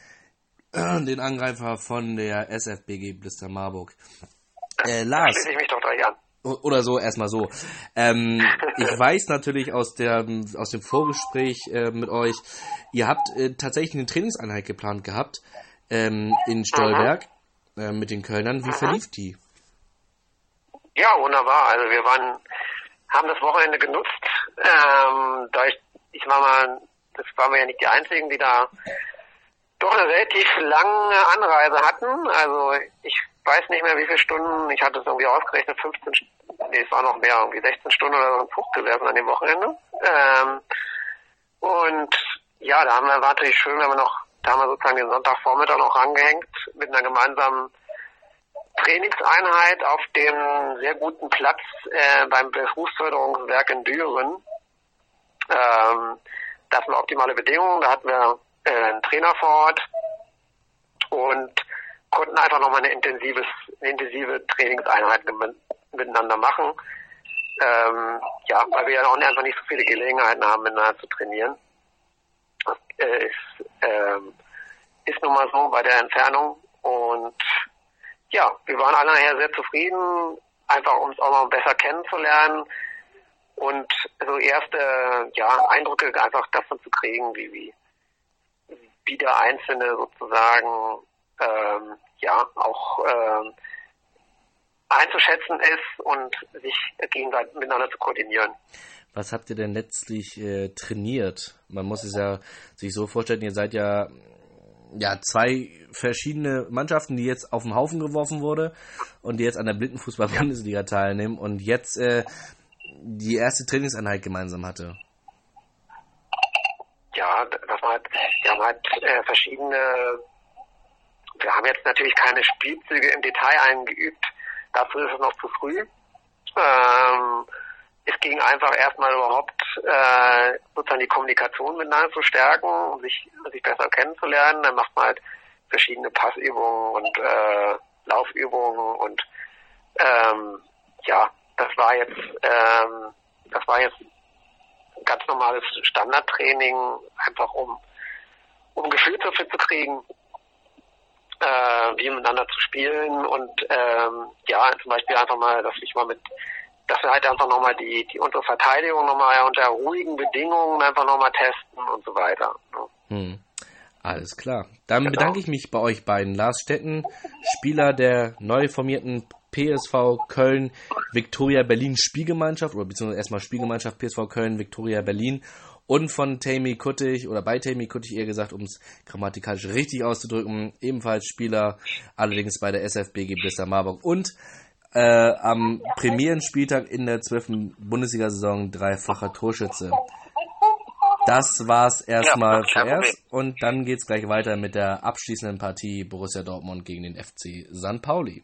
(clears throat) den Angreifer von der SFBG Blister Marburg. Äh, Lars. Da ich mich doch gleich an. Oder so, erstmal so. Ähm, ich weiß natürlich aus, der, aus dem Vorgespräch äh, mit euch, ihr habt äh, tatsächlich eine Trainingseinheit geplant gehabt ähm, in Stolberg äh, mit den Kölnern. Wie verlief die? Ja, wunderbar. Also wir waren, haben das Wochenende genutzt. Ähm, da ich, ich war mal, das waren wir ja nicht die Einzigen, die da doch eine relativ lange Anreise hatten. Also ich weiß nicht mehr, wie viele Stunden, ich hatte es irgendwie ausgerechnet, 15, nee, es war noch mehr, irgendwie 16 Stunden oder so im Zug gesessen an dem Wochenende. Ähm, und ja, da haben wir, natürlich schön, wenn wir noch, da haben wir sozusagen den Sonntagvormittag noch angehängt mit einer gemeinsamen Trainingseinheit auf dem sehr guten Platz äh, beim Berufsförderungswerk in Düren. Ähm, das waren optimale Bedingungen, da hatten wir äh, einen Trainer vor Ort und konnten einfach nochmal eine eine intensive Trainingseinheit miteinander machen. Ähm, ja, weil wir ja auch einfach nicht so viele Gelegenheiten haben, miteinander zu trainieren. Das äh, ist, ähm, ist nun mal so bei der Entfernung. Und ja, wir waren alle nachher sehr zufrieden, einfach um es auch noch besser kennenzulernen und so erste ja, Eindrücke einfach davon zu kriegen, wie, wie, wie der Einzelne sozusagen ähm, ja auch ähm, einzuschätzen ist und sich gegenseitig miteinander zu koordinieren. Was habt ihr denn letztlich äh, trainiert? Man muss es ja sich so vorstellen, ihr seid ja ja zwei verschiedene Mannschaften, die jetzt auf den Haufen geworfen wurde und die jetzt an der Blindenfußball-Bundesliga teilnehmen und jetzt äh, die erste Trainingseinheit gemeinsam hatte. Ja, das war halt, wir haben halt äh, verschiedene wir haben jetzt natürlich keine Spielzüge im Detail eingeübt. Dafür ist es noch zu früh. Ähm, es ging einfach erstmal überhaupt äh, sozusagen die Kommunikation miteinander zu stärken, um sich, sich besser kennenzulernen. Dann macht man halt verschiedene Passübungen und äh, Laufübungen und ähm, ja, das war jetzt ähm, das war jetzt ganz normales Standardtraining, einfach um um Gefühl dafür zu kriegen, äh, wie miteinander zu spielen und ähm, ja, zum Beispiel einfach mal, dass ich mal mit, dass wir halt einfach nochmal die, die unsere Verteidigung nochmal unter ruhigen Bedingungen einfach nochmal testen und so weiter. Ne? Hm. Alles klar. Dann genau. bedanke ich mich bei euch beiden. Lars Stetten, Spieler der neu formierten PSV Köln Viktoria Berlin Spielgemeinschaft oder beziehungsweise erstmal Spielgemeinschaft PSV Köln Viktoria Berlin und von Tammy Kuttig, oder bei Tammy Kuttig eher gesagt, um es grammatikalisch richtig auszudrücken, ebenfalls Spieler, allerdings bei der SFBG Blister Marburg und äh, am Premierenspieltag in der 12. Bundesliga-Saison dreifacher Torschütze. Das war's erstmal ja, vorerst und dann geht's gleich weiter mit der abschließenden Partie Borussia Dortmund gegen den FC St. Pauli.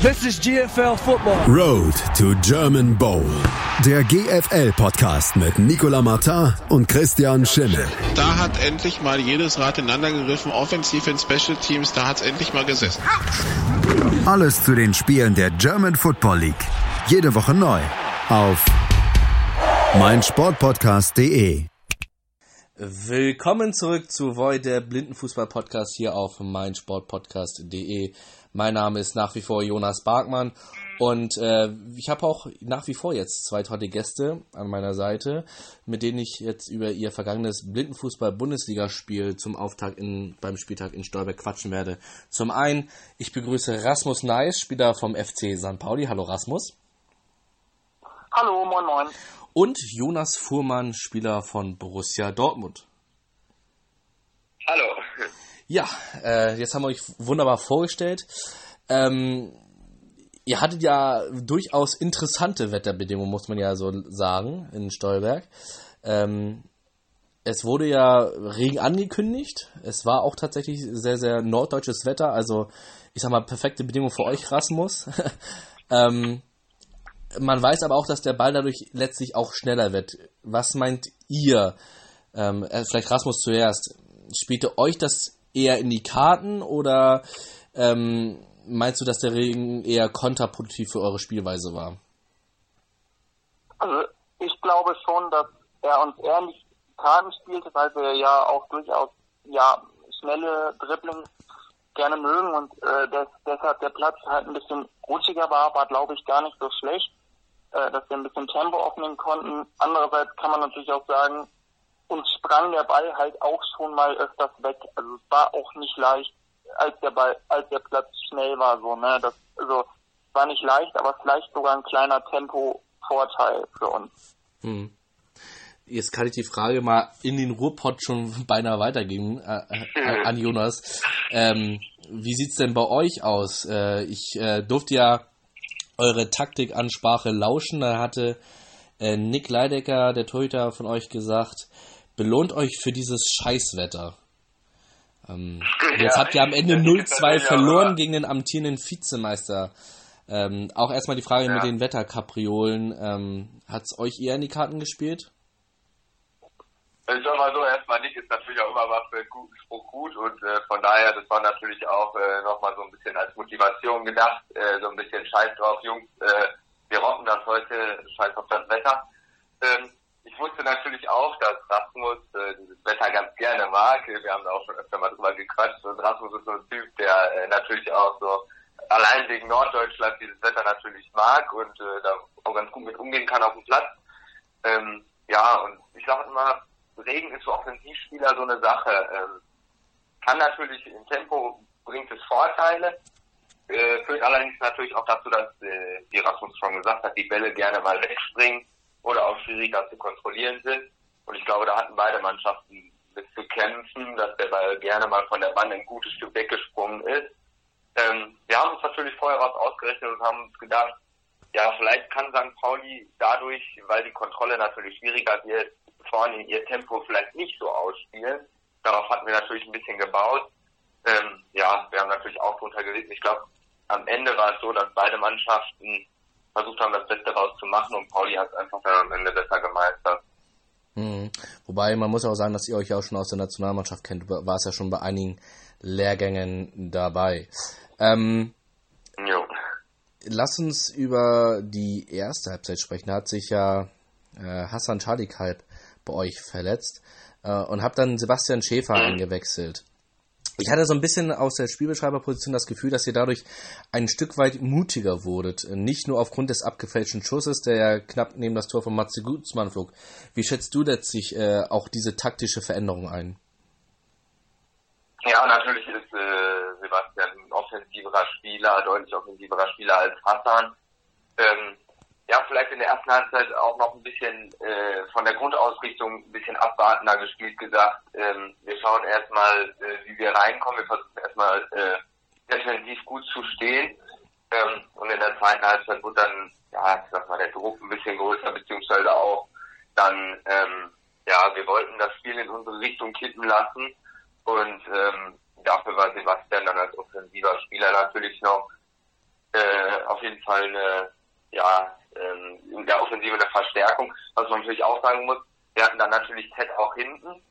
This is GFL Football. Road to German Bowl. Der GFL-Podcast mit Nicolas Martin und Christian Schimmel. Da hat endlich mal jedes Rad ineinander gegriffen, offensiv in Special Teams, da hat es endlich mal gesessen. Alles zu den Spielen der German Football League. Jede Woche neu auf meinsportpodcast.de. Willkommen zurück zu Void, der Blindenfußball-Podcast hier auf meinsportpodcast.de. Mein Name ist nach wie vor Jonas Barkmann und äh, ich habe auch nach wie vor jetzt zwei tolle Gäste an meiner Seite, mit denen ich jetzt über ihr vergangenes Blindenfußball-Bundesligaspiel zum Auftakt in, beim Spieltag in Stolberg quatschen werde. Zum einen, ich begrüße Rasmus Neis, Spieler vom FC St. Pauli. Hallo Rasmus. Hallo, moin moin. Und Jonas Fuhrmann, Spieler von Borussia Dortmund. Hallo. Ja, äh, jetzt haben wir euch wunderbar vorgestellt. Ähm, ihr hattet ja durchaus interessante Wetterbedingungen, muss man ja so sagen, in Stolberg. Ähm, es wurde ja Regen angekündigt. Es war auch tatsächlich sehr, sehr norddeutsches Wetter. Also, ich sag mal, perfekte Bedingungen für euch, Rasmus. (laughs) ähm, man weiß aber auch, dass der Ball dadurch letztlich auch schneller wird. Was meint ihr? Ähm, äh, vielleicht Rasmus zuerst. Spielte euch das eher in die Karten oder ähm, meinst du, dass der Regen eher kontraproduktiv für eure Spielweise war? Also ich glaube schon, dass er uns eher nicht Karten spielte, weil wir ja auch durchaus ja schnelle Dribblings gerne mögen und äh, des, deshalb der Platz halt ein bisschen rutschiger war, war glaube ich gar nicht so schlecht, äh, dass wir ein bisschen Tempo aufnehmen konnten. Andererseits kann man natürlich auch sagen, uns sprang der Ball halt auch schon mal öfters weg. Also es war auch nicht leicht, als der Ball, als der Platz schnell war, so, ne. Das, also war nicht leicht, aber vielleicht sogar ein kleiner Tempo-Vorteil für uns. Hm. Jetzt kann ich die Frage mal in den Ruhrpott schon (laughs) beinahe weitergeben äh, äh, an Jonas. Ähm, wie sieht's denn bei euch aus? Äh, ich äh, durfte ja eure Taktikansprache lauschen. Da hatte äh, Nick Leidecker, der Torhüter, von euch gesagt, belohnt euch für dieses Scheißwetter. Ähm, (laughs) jetzt habt ihr am Ende 0-2 verloren gegen den amtierenden Vizemeister. Ähm, auch erstmal die Frage ja. mit den Wetterkapriolen. Ähm, Hat es euch eher in die Karten gespielt? Ich sag mal so, erstmal nicht, ist natürlich auch immer was für einen guten Spruch gut und äh, von daher, das war natürlich auch äh, nochmal so ein bisschen als Motivation gedacht, äh, so ein bisschen Scheiß drauf, Jungs, äh, wir rocken das heute, Scheiß auf das Wetter. Ähm, ich wusste natürlich auch, dass Rasmus äh, dieses Wetter ganz gerne mag. Wir haben da auch schon öfter mal drüber gequatscht und Rasmus ist so ein Typ, der äh, natürlich auch so allein wegen Norddeutschland dieses Wetter natürlich mag und äh, da auch ganz gut mit umgehen kann auf dem Platz. Ähm, ja, und ich sage immer, Regen ist für Offensivspieler so eine Sache. Ähm, kann natürlich im Tempo bringt es Vorteile, äh, führt allerdings natürlich auch dazu, dass, äh, wie Rasmus schon gesagt hat, die Bälle gerne mal wegspringen oder auch schwieriger zu kontrollieren sind. Und ich glaube, da hatten beide Mannschaften mit zu kämpfen, dass der Ball gerne mal von der Bande ein gutes Stück weggesprungen ist. Ähm, wir haben uns natürlich vorher was ausgerechnet und haben uns gedacht, ja, vielleicht kann St. Pauli dadurch, weil die Kontrolle natürlich schwieriger wird, vorne ihr Tempo vielleicht nicht so ausspielen. Darauf hatten wir natürlich ein bisschen gebaut. Ähm, ja, wir haben natürlich auch drunter gelitten. Ich glaube, am Ende war es so, dass beide Mannschaften versucht haben, das Beste rauszumachen und Pauli hat es einfach dann am Ende besser gemeistert. Mhm. Wobei, man muss auch sagen, dass ihr euch ja auch schon aus der Nationalmannschaft kennt. Du warst ja schon bei einigen Lehrgängen dabei. Ähm, jo. Lass uns über die erste Halbzeit sprechen. Da hat sich ja äh, Hassan Schadikalb bei euch verletzt äh, und habe dann Sebastian Schäfer mhm. eingewechselt. Ich hatte so ein bisschen aus der Spielbeschreiberposition das Gefühl, dass ihr dadurch ein Stück weit mutiger wurdet. Nicht nur aufgrund des abgefälschten Schusses, der ja knapp neben das Tor von Matze Gutzmann flog. Wie schätzt du letztlich äh, auch diese taktische Veränderung ein? Ja, natürlich ist äh, Sebastian ein offensiverer Spieler, deutlich offensiverer Spieler als Hassan. Ähm, ja, vielleicht in der ersten Halbzeit auch noch ein bisschen äh, von der Grundausrichtung ein bisschen abwartender gespielt gesagt. Ähm, wir schauen erstmal, äh, wie wir reinkommen. Wir versuchen erstmal äh, defensiv gut zu stehen. Ähm, und in der zweiten Halbzeit wurde dann, ja, ich sag mal, der Druck ein bisschen größer, beziehungsweise auch dann, ähm, ja, wir wollten das Spiel in unsere Richtung kippen lassen und ähm, dafür war Sebastian dann als offensiver Spieler natürlich noch äh, auf jeden Fall eine, ja, in der Offensive eine Verstärkung. Was man natürlich auch sagen muss, wir hatten dann natürlich Ted auch hinten,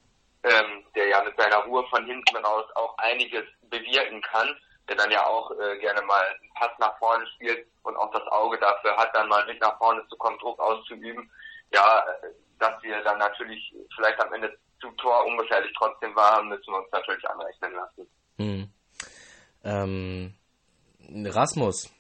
ähm, der ja mit seiner Ruhe von hinten raus auch einiges bewirken kann, der dann ja auch äh, gerne mal einen Pass nach vorne spielt und auch das Auge dafür hat, dann mal mit nach vorne zu kommen, Druck auszuüben. Ja, äh, dass wir dann natürlich vielleicht am Ende zu Tor ungefährlich trotzdem waren, müssen wir uns natürlich anrechnen lassen. Hm. Ähm, Rasmus,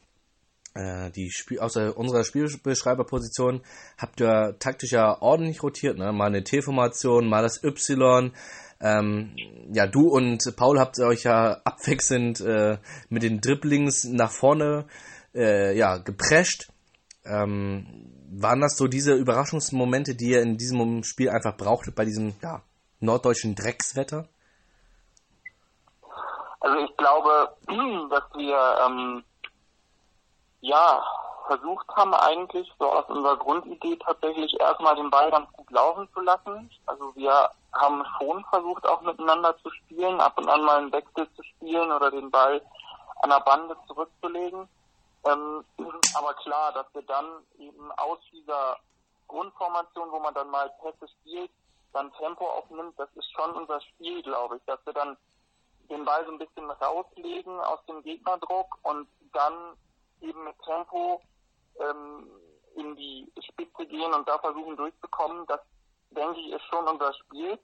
die Spiel aus unserer Spielbeschreiberposition habt ihr taktisch ja ordentlich rotiert, ne? Mal eine T-Formation, mal das Y. Ähm, ja, du und Paul habt euch ja abwechselnd äh, mit den Dribblings nach vorne äh, ja, geprescht. Ähm, waren das so diese Überraschungsmomente, die ihr in diesem Spiel einfach brauchtet bei diesem ja, norddeutschen Dreckswetter? Also ich glaube, (clears throat) dass wir ähm, ja versucht haben eigentlich so aus unserer Grundidee tatsächlich erstmal den Ball ganz gut laufen zu lassen. Also wir haben schon versucht auch miteinander zu spielen, ab und an mal einen Wechsel zu spielen oder den Ball an der Bande zurückzulegen. Ähm, aber klar, dass wir dann eben aus dieser Grundformation, wo man dann mal Pässe spielt, dann Tempo aufnimmt, das ist schon unser Spiel, glaube ich, dass wir dann den Ball so ein bisschen rauslegen aus dem Gegnerdruck und dann eben mit Tempo ähm, in die Spitze gehen und da versuchen durchzukommen, das denke ich ist schon unser Spiel.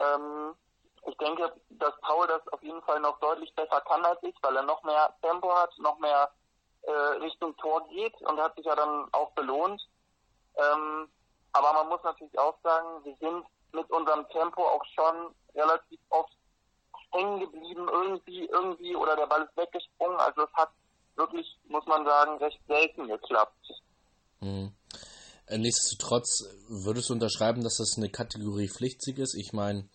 Ähm, ich denke, dass Paul das auf jeden Fall noch deutlich besser kann als ich, weil er noch mehr Tempo hat, noch mehr äh, Richtung Tor geht und hat sich ja dann auch belohnt. Ähm, aber man muss natürlich auch sagen, wir sind mit unserem Tempo auch schon relativ oft hängen geblieben irgendwie, irgendwie oder der Ball ist weggesprungen. Also es hat wirklich, muss man sagen, recht selten geklappt. Mhm. Nichtsdestotrotz würdest du unterschreiben, dass das eine Kategorie Pflichtsieg ist? Ich meine,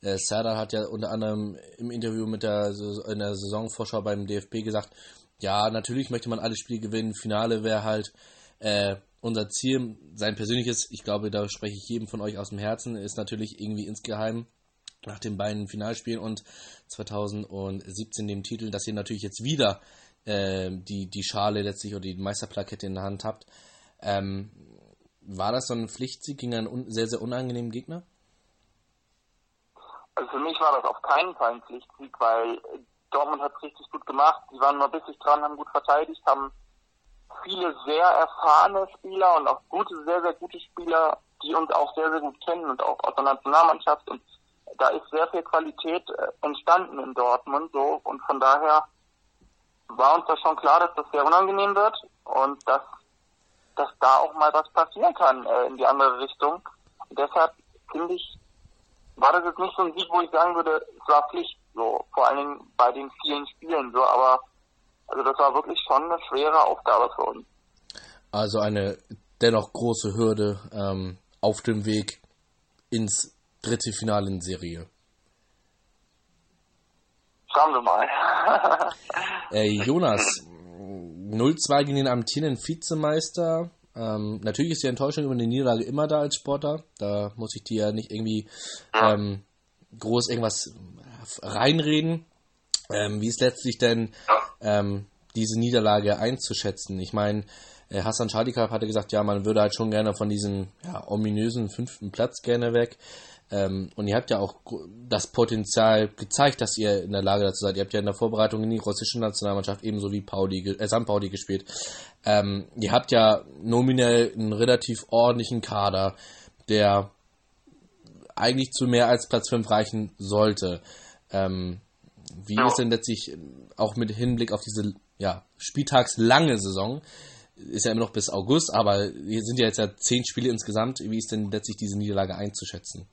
äh, Serdar hat ja unter anderem im Interview mit der in der Saisonvorschau beim DFB gesagt, ja, natürlich möchte man alle Spiele gewinnen. Finale wäre halt äh, unser Ziel. Sein persönliches, ich glaube, da spreche ich jedem von euch aus dem Herzen, ist natürlich irgendwie insgeheim nach den beiden Finalspielen und 2017 dem Titel, dass ihr natürlich jetzt wieder äh, die, die Schale letztlich oder die Meisterplakette in der Hand habt. Ähm, war das so ein Pflichtsieg gegen einen sehr, sehr unangenehmen Gegner? Also für mich war das auf keinen Fall ein Pflichtsieg, weil Dortmund hat es richtig gut gemacht. Die waren nur bissig dran, haben gut verteidigt, haben viele sehr erfahrene Spieler und auch gute, sehr, sehr gute Spieler, die uns auch sehr, sehr gut kennen und auch aus der Nationalmannschaft. Und da ist sehr viel Qualität äh, entstanden in Dortmund so und von daher war uns das schon klar, dass das sehr unangenehm wird und dass, dass da auch mal was passieren kann äh, in die andere Richtung. Und deshalb finde ich, war das jetzt nicht so ein Sieg, wo ich sagen würde, es war Pflicht, so vor allen Dingen bei den vielen Spielen, so, aber also das war wirklich schon eine schwere Aufgabe für uns. Also eine dennoch große Hürde ähm, auf dem Weg ins dritte Finale in Serie. Schauen wir mal. (laughs) äh, Jonas, 0-2 gegen den amtierenden Vizemeister. Ähm, natürlich ist die Enttäuschung über die Niederlage immer da als Sportler. Da muss ich dir ja nicht irgendwie ähm, groß irgendwas reinreden. Ähm, wie ist letztlich denn ähm, diese Niederlage einzuschätzen? Ich meine, äh, Hassan Schadikap hatte gesagt, ja, man würde halt schon gerne von diesem ja, ominösen fünften Platz gerne weg. Ähm, und ihr habt ja auch das Potenzial gezeigt, dass ihr in der Lage dazu seid. Ihr habt ja in der Vorbereitung in die russische Nationalmannschaft ebenso wie Pauli, äh, St. Pauli gespielt. Ähm, ihr habt ja nominell einen relativ ordentlichen Kader, der eigentlich zu mehr als Platz 5 reichen sollte. Ähm, wie ist denn letztlich auch mit Hinblick auf diese ja, spieltagslange Saison, ist ja immer noch bis August, aber hier sind ja jetzt ja zehn Spiele insgesamt. Wie ist denn letztlich diese Niederlage einzuschätzen?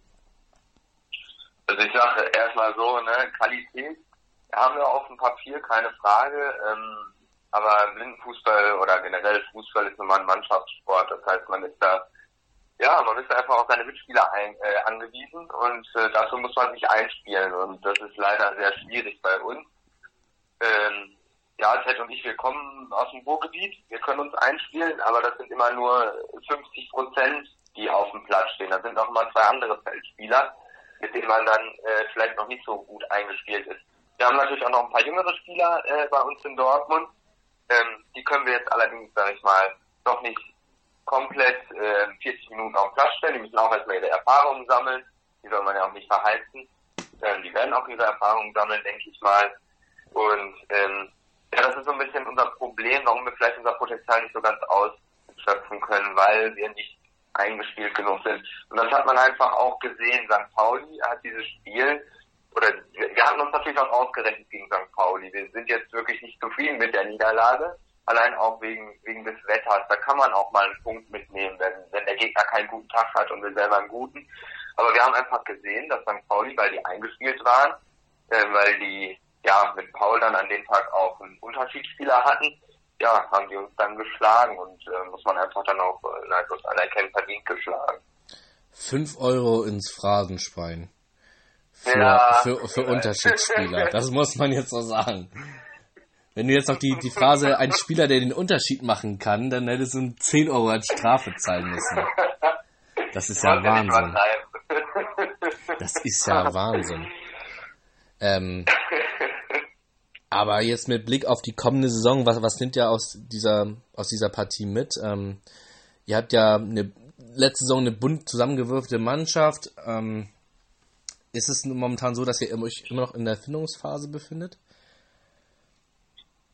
Sage erstmal so, ne, Qualität haben wir auf dem Papier, keine Frage. Ähm, aber Blindenfußball oder generell Fußball ist nun ein Mannschaftssport. Das heißt, man ist da, ja, man ist einfach auf seine Mitspieler ein, äh, angewiesen und äh, dafür muss man sich einspielen und das ist leider sehr schwierig bei uns. Ähm, ja, Ted und ich, wir kommen aus dem Ruhrgebiet, wir können uns einspielen, aber das sind immer nur 50 Prozent, die auf dem Platz stehen. Da sind noch mal zwei andere Feldspieler, mit denen man dann äh, vielleicht noch nicht so gut eingespielt ist. Wir haben natürlich auch noch ein paar jüngere Spieler äh, bei uns in Dortmund. Ähm, die können wir jetzt allerdings, sage ich mal, noch nicht komplett äh, 40 Minuten auf Platz stellen. Die müssen auch erstmal ihre Erfahrungen sammeln. Die soll man ja auch nicht verheizen. Ähm, die werden auch ihre Erfahrungen sammeln, denke ich mal. Und ähm, ja, das ist so ein bisschen unser Problem, warum wir vielleicht unser Potenzial nicht so ganz ausschöpfen können, weil wir nicht eingespielt genug sind. Und das hat man einfach auch gesehen. St. Pauli hat dieses Spiel, oder wir hatten uns natürlich auch ausgerechnet gegen St. Pauli. Wir sind jetzt wirklich nicht zufrieden mit der Niederlage, allein auch wegen, wegen des Wetters. Da kann man auch mal einen Punkt mitnehmen, wenn, wenn der Gegner keinen guten Tag hat und wir selber einen guten. Aber wir haben einfach gesehen, dass St. Pauli, weil die eingespielt waren, äh, weil die ja mit Paul dann an dem Tag auch einen Unterschiedsspieler hatten, ja, haben die uns dann geschlagen und äh, muss man einfach dann auch äh, neidlos anerkennen, verdient geschlagen. Fünf Euro ins Phrasenschwein. Für, Ja. für, für Unterschiedsspieler. Das (laughs) muss man jetzt so sagen. Wenn du jetzt noch die, die Phrase, ein Spieler, der den Unterschied machen kann, dann hättest du 10 Euro als Strafe zahlen müssen. Das ist ja Wahnsinn. (laughs) Das ist ja Wahnsinn. Ähm, (laughs) aber jetzt mit Blick auf die kommende Saison, was, was nimmt ihr aus dieser, aus dieser Partie mit? Ähm, ihr habt ja eine, letzte Saison eine bunt zusammengewürfte Mannschaft. Ähm, ist es momentan so, dass ihr euch immer noch in der Findungsphase befindet?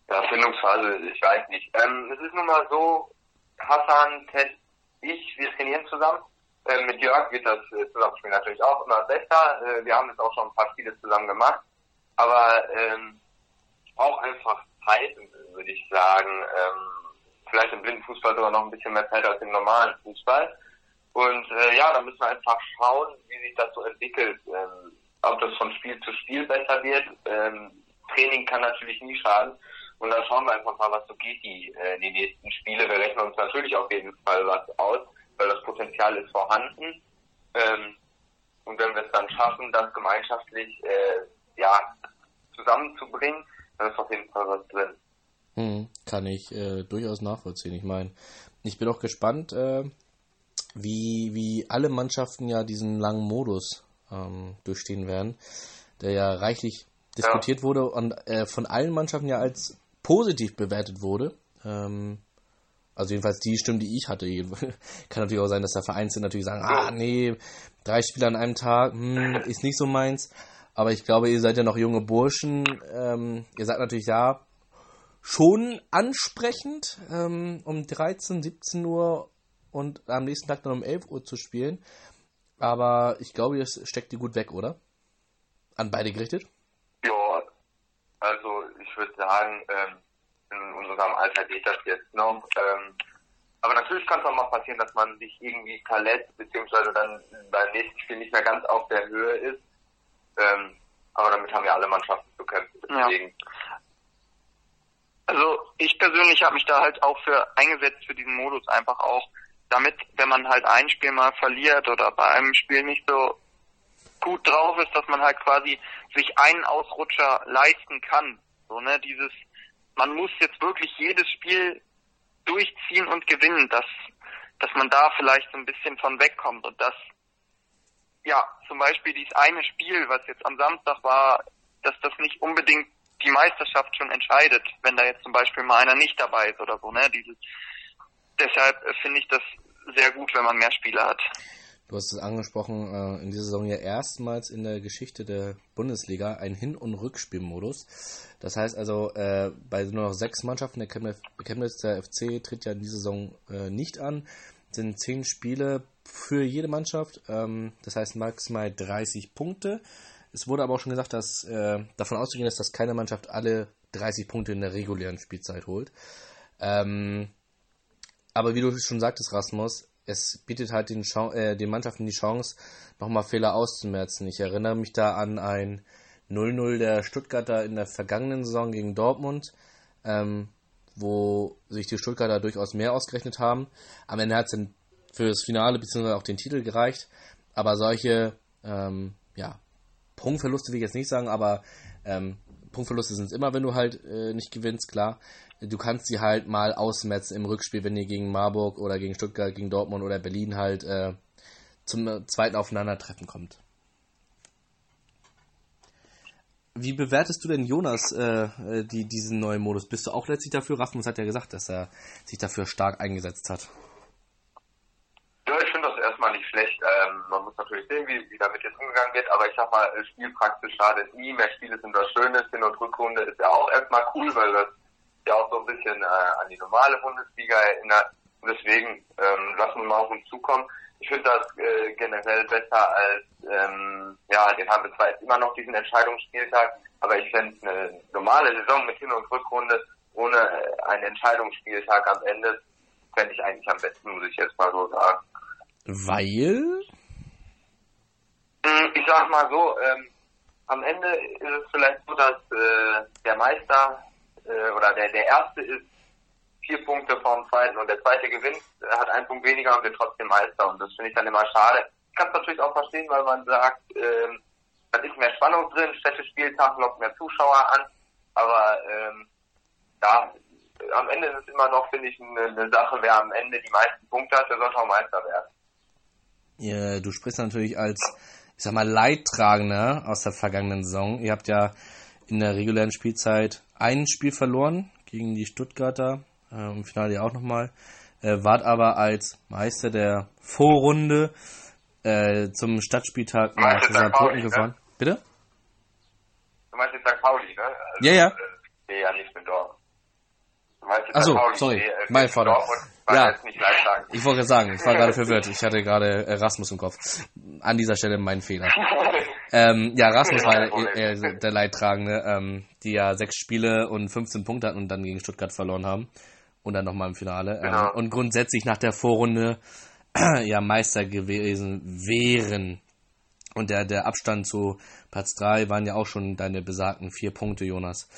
Ja, Findungsphase, ich weiß nicht. Ähm, es ist nun mal so, Hassan, Ted, ich, wir trainieren zusammen. Ähm, mit Jörg wird das äh, Zusammenspiel natürlich auch immer besser. Äh, wir haben jetzt auch schon ein paar Spiele zusammen gemacht. Aber ähm, auch einfach Zeit, würde ich sagen. Ähm, vielleicht im Blindenfußball sogar noch ein bisschen mehr Zeit als im normalen Fußball. Und äh, ja, da müssen wir einfach schauen, wie sich das so entwickelt. Ähm, ob das von Spiel zu Spiel besser wird. Ähm, Training kann natürlich nie schaden. Und dann schauen wir einfach mal, was so geht die, äh, die nächsten Spiele. Wir rechnen uns natürlich auf jeden Fall was aus, weil das Potenzial ist vorhanden. Ähm, und wenn wir es dann schaffen, das gemeinschaftlich äh, ja, zusammenzubringen, dann ist auf jeden Fall was drin. Hm, kann ich äh, durchaus nachvollziehen. Ich meine, ich bin auch gespannt, äh, wie, wie alle Mannschaften ja diesen langen Modus ähm, durchstehen werden, der ja reichlich diskutiert wurde und äh, von allen Mannschaften ja als positiv bewertet wurde. Ähm, also jedenfalls die Stimmen, die ich hatte. (laughs) Kann natürlich auch sein, dass da Vereine natürlich sagen, ah nee, drei Spiele an einem Tag, hm, ist nicht so meins. Aber ich glaube, ihr seid ja noch junge Burschen. Ähm, ihr seid natürlich ja schon ansprechend, ähm, um 13, 17 Uhr und am nächsten Tag dann um 11 Uhr zu spielen. Aber ich glaube, ihr steckt die gut weg, oder? An beide gerichtet? Ja, also ich würde sagen, ähm, in unserem Alter geht das jetzt noch. Ähm, aber natürlich kann es auch mal passieren, dass man sich irgendwie verletzt, beziehungsweise dann beim nächsten Spiel nicht mehr ganz auf der Höhe ist. Ähm, aber damit haben ja alle Mannschaften zu kämpfen. Deswegen. Also ich persönlich habe mich da halt auch für eingesetzt für diesen Modus einfach auch, damit, wenn man halt ein Spiel mal verliert oder bei einem Spiel nicht so gut drauf ist, dass man halt quasi sich einen Ausrutscher leisten kann. So, ne, dieses, man muss jetzt wirklich jedes Spiel durchziehen und gewinnen, dass, dass man da vielleicht so ein bisschen von wegkommt und dass, ja, zum Beispiel dieses eine Spiel, was jetzt am Samstag war, dass das nicht unbedingt die Meisterschaft schon entscheidet, wenn da jetzt zum Beispiel mal einer nicht dabei ist oder so, ne, dieses, deshalb äh, finde ich das sehr gut, wenn man mehr Spiele hat. Du hast es angesprochen, äh, in dieser Saison ja erstmals in der Geschichte der Bundesliga ein Hin- und Rückspielmodus. Das heißt also, äh, bei nur noch sechs Mannschaften, der Chemnitz, Chemnitz der FC tritt ja in dieser Saison nicht an, sind zehn Spiele für jede Mannschaft, ähm, das heißt maximal 30 Punkte. Es wurde aber auch schon gesagt, dass äh, davon auszugehen ist, dass keine Mannschaft alle 30 Punkte in der regulären Spielzeit holt. Ähm, aber wie du schon sagtest, Rasmus, es bietet halt den, Chance, äh, den Mannschaften die Chance, nochmal Fehler auszumerzen. Ich erinnere mich da an ein 0-0 der Stuttgarter in der vergangenen Saison gegen Dortmund, ähm, wo sich die Stuttgarter durchaus mehr ausgerechnet haben. Am Ende hat es dann für das Finale bzw. auch den Titel gereicht. Aber solche ähm, ja, Punktverluste will ich jetzt nicht sagen, aber ähm, Punktverluste sind es immer, wenn du halt äh, nicht gewinnst, klar. Du kannst sie halt mal ausmetzen im Rückspiel, wenn ihr gegen Marburg oder gegen Stuttgart, gegen Dortmund oder Berlin halt äh, zum zweiten Aufeinandertreffen kommt. Wie bewertest du denn Jonas äh, äh, die, diesen neuen Modus? Bist du auch letztlich dafür? Rasmus hat ja gesagt, dass er sich dafür stark eingesetzt hat. Ja, ich finde das erstmal nicht schlecht. Ähm, man muss natürlich sehen, wie, wie damit jetzt umgegangen wird, aber ich sag mal, Spielpraxis schadet nie. Mehr Spiele sind was Schönes. Hin- und Rückrunde ist ja auch erstmal cool, weil das ja auch so ein bisschen äh, an die normale Bundesliga erinnert. Und deswegen ähm, lassen wir mal auf uns zukommen. Ich finde das äh, generell besser als, ähm, ja, den haben wir zwar jetzt immer noch diesen Entscheidungsspieltag, aber ich fände eine normale Saison mit Hin- und Rückrunde ohne äh, einen Entscheidungsspieltag am Ende, fände ich eigentlich am besten, muss ich jetzt mal so sagen. Weil? Hm, Ich sag mal so, ähm, am Ende ist es vielleicht so, dass äh, der Meister äh, oder der, der Erste ist vier Punkte vom Zweiten und der Zweite gewinnt, äh, hat einen Punkt weniger und wird trotzdem Meister und das finde ich dann immer schade. Ich kann es natürlich auch verstehen, weil man sagt, ähm, da ist mehr Spannung drin, schlechte Spieltag lockt mehr Zuschauer an, aber ähm, ja, am Ende ist es immer noch, finde ich, eine, eine Sache, wer am Ende die meisten Punkte hat, der sollte auch Meister werden. Ja, du sprichst natürlich als, ich sag mal, Leidtragender aus der vergangenen Saison. Ihr habt ja in der regulären Spielzeit ein Spiel verloren gegen die Stuttgarter, äh, im Finale ja auch nochmal. Äh, wart aber als Meister der Vorrunde äh, zum Stadtspieltag nach. Saarbrücken ne? gefahren. Bitte? Du meinst jetzt St. Pauli, ne? Also, Ja, ja. Äh, nee, ja, nicht mit jetzt Ach so. Pauli, sorry, äh, mein Vater. Ja. Ich wollte gerade sagen, ich war gerade (laughs) verwirrt. Ich hatte gerade äh, Rasmus im Kopf. An dieser Stelle mein Fehler. (laughs) ähm, ja, Rasmus war äh, der Leidtragende, ähm, die ja sechs Spiele und 15 Punkte hatten und dann gegen Stuttgart verloren haben. Und dann nochmal im Finale. Ähm, Genau. und grundsätzlich nach der Vorrunde (clears throat) ja Meister gewesen wären. Und der, der Abstand zu Platz 3 waren ja auch schon deine besagten vier Punkte, Jonas.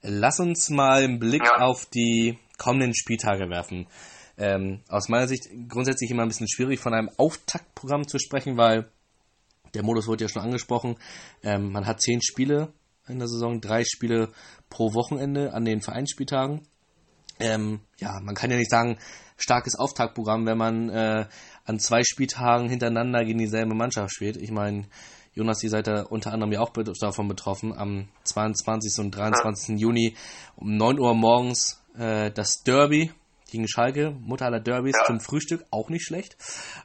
Lass uns mal einen Blick auf die kommenden Spieltage werfen. Ähm, aus meiner Sicht grundsätzlich immer ein bisschen schwierig von einem Auftaktprogramm zu sprechen, weil der Modus wurde ja schon angesprochen. Ähm, man hat zehn Spiele in der Saison, drei Spiele pro Wochenende an den Vereinsspieltagen. Ähm, ja, man kann ja nicht sagen, starkes Auftaktprogramm, wenn man äh, an zwei Spieltagen hintereinander gegen dieselbe Mannschaft spielt. Ich meine, Jonas, ihr seid da unter anderem ja auch davon betroffen. Am 22. und 23. Juni um 9 Uhr morgens äh, das Derby gegen Schalke, Mutter aller Derbys zum Frühstück, auch nicht schlecht.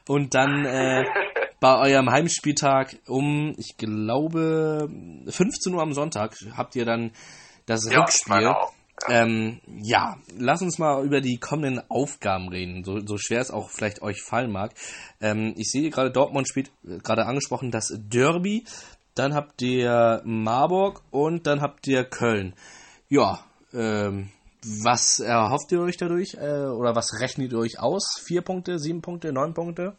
Und dann äh, (laughs) bei eurem Heimspieltag um, ich glaube, 15 Uhr am Sonntag habt ihr dann das Ja, Rückspiel. Ähm, ja, lass uns mal über die kommenden Aufgaben reden, so, so schwer es auch vielleicht euch fallen mag. Ähm, ich sehe gerade, Dortmund spielt, äh, gerade angesprochen, das Derby. Dann habt ihr Marburg und dann habt ihr Köln. Ja, ähm, was erhofft ihr euch dadurch? Äh, oder was rechnet ihr euch aus? Vier Punkte, sieben Punkte, neun Punkte?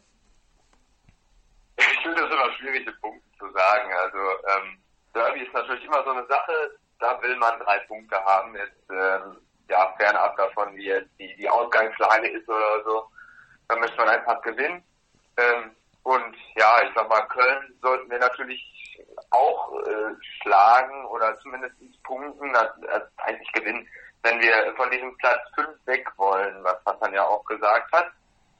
Ich finde das immer schwierig, in Punkten zu sagen. Also ähm, Derby ist natürlich immer so eine Sache, da will man drei Punkte haben. Jetzt ähm, ja fernab davon, wie jetzt die, die Ausgangslage ist oder so. Da möchte man einfach gewinnen. Ähm, und ja, ich sag mal, Köln sollten wir natürlich auch äh, schlagen oder zumindest punkten, also, eigentlich gewinnen, wenn wir von diesem Platz 5 weg wollen, was Hassan ja auch gesagt hat.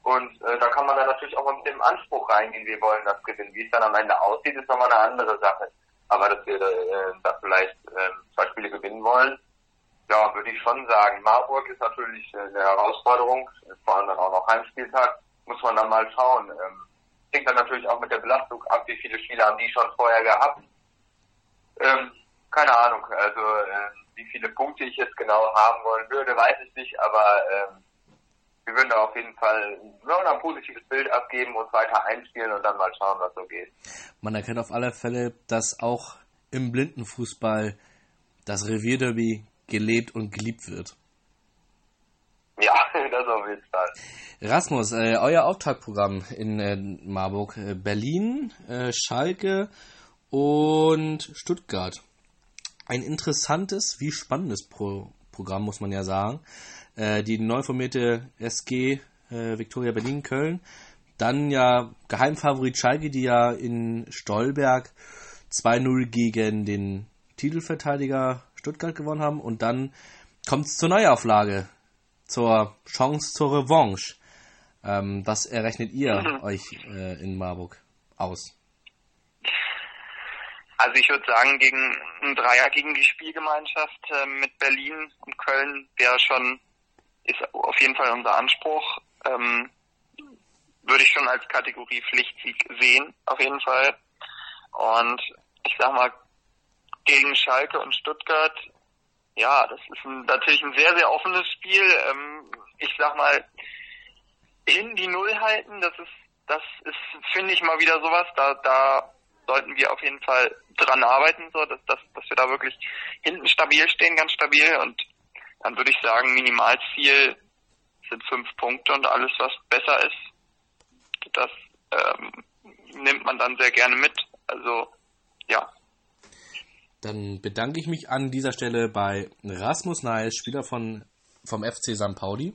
Und äh, da kann man dann natürlich auch mit dem Anspruch reingehen, wir wollen das gewinnen. Wie es dann am Ende aussieht, ist nochmal eine andere Sache. Aber dass wir äh, da vielleicht äh, zwei Spiele gewinnen wollen, ja, würde ich schon sagen. Marburg ist natürlich äh, eine Herausforderung, vor allem dann auch noch Heimspieltag, muss man dann mal schauen. Ähm, hängt dann natürlich auch mit der Belastung ab, wie viele Spiele haben die schon vorher gehabt. Ähm, keine Ahnung, also äh, wie viele Punkte ich jetzt genau haben wollen würde, weiß ich nicht, aber ähm, wir würden da auf jeden Fall nur ein positives Bild abgeben und weiter einspielen und dann mal schauen, was so geht. Man erkennt auf alle Fälle, dass auch im Blindenfußball das Revierderby gelebt und geliebt wird. Ja, (laughs) das auf jeden Fall. Rasmus, äh, euer Auftaktprogramm in äh, Marburg, äh, Berlin, äh, Schalke und Stuttgart. Ein interessantes wie spannendes Pro Programm, muss man ja sagen. Äh, die neu formierte SG äh, Victoria Berlin Köln. Dann ja Geheimfavorit Schalke, die ja in Stolberg 2-0 gegen den Titelverteidiger Stuttgart gewonnen haben. Und dann kommt es zur Neuauflage, zur Chance zur Revanche. Ähm, was errechnet ihr mhm. euch äh, in Marburg aus? Also ich würde sagen, gegen ein Dreier gegen die Spielgemeinschaft äh, mit Berlin und Köln wäre schon, ist auf jeden Fall unser Anspruch. Ähm, würde ich schon als Kategorie Pflichtsieg sehen, auf jeden Fall. Und ich sag mal, gegen Schalke und Stuttgart, ja, das ist ein, natürlich ein sehr, sehr offenes Spiel. Ähm, ich sag mal, in die Null halten, das ist, das ist, finde ich mal wieder sowas, da, da sollten wir auf jeden Fall dran arbeiten, so, dass, dass, dass wir da wirklich hinten stabil stehen, ganz stabil und dann würde ich sagen, Minimalziel sind fünf Punkte und alles, was besser ist, das ähm, nimmt man dann sehr gerne mit. Also ja. Dann bedanke ich mich an dieser Stelle bei Rasmus Neil, Spieler von, vom FC St. Pauli.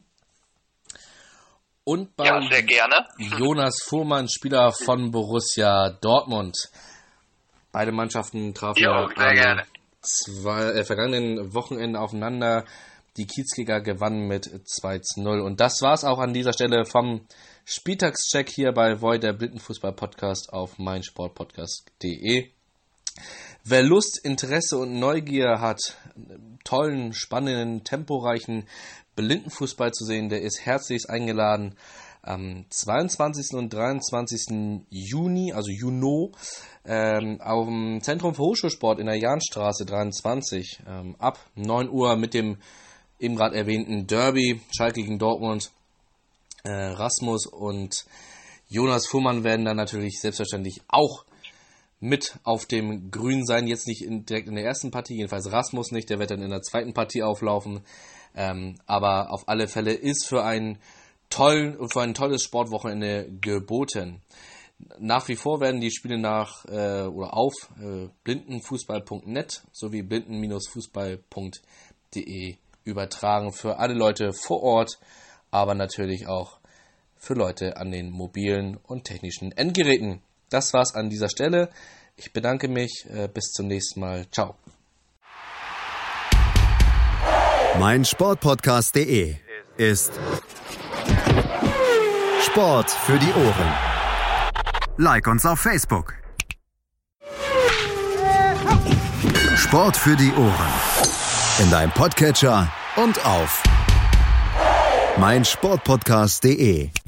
Und bei ja, (laughs) Jonas Fuhrmann, Spieler von Borussia Dortmund. Beide Mannschaften trafen ja am zwei, äh, vergangenen Wochenende aufeinander. Die Kiezkicker gewannen mit 2 zu 0. Und das war's auch an dieser Stelle vom Spieltagscheck hier bei Void, der Blindenfußball-Podcast auf meinsportpodcast.de. Wer Lust, Interesse und Neugier hat, tollen, spannenden, temporeichen Blindenfußball zu sehen, der ist herzlichst eingeladen. Am 22. und 23. Juni, also Juno, ähm, auf dem Zentrum für Hochschulsport in der Jahnstraße 23 ähm, ab 9 Uhr mit dem eben gerade erwähnten Derby, Schalke gegen Dortmund. Äh, Rasmus und Jonas Fuhrmann werden dann natürlich selbstverständlich auch mit auf dem Grün sein. Jetzt nicht in, direkt in der ersten Partie, jedenfalls Rasmus nicht, der wird dann in der zweiten Partie auflaufen. Ähm, aber auf alle Fälle ist für ein, tollen, für ein tolles Sportwochenende geboten. Nach wie vor werden die Spiele nach äh, oder auf äh, blindenfußball.net sowie blinden-fußball.de übertragen für alle Leute vor Ort, aber natürlich auch für Leute an den mobilen und technischen Endgeräten. Das war's an dieser Stelle. Ich bedanke mich. Äh, bis zum nächsten Mal. Ciao. Mein Sportpodcast.de ist Sport für die Ohren. Like uns auf Facebook. Sport für die Ohren. In deinem Podcatcher und auf meinsportpodcast.de.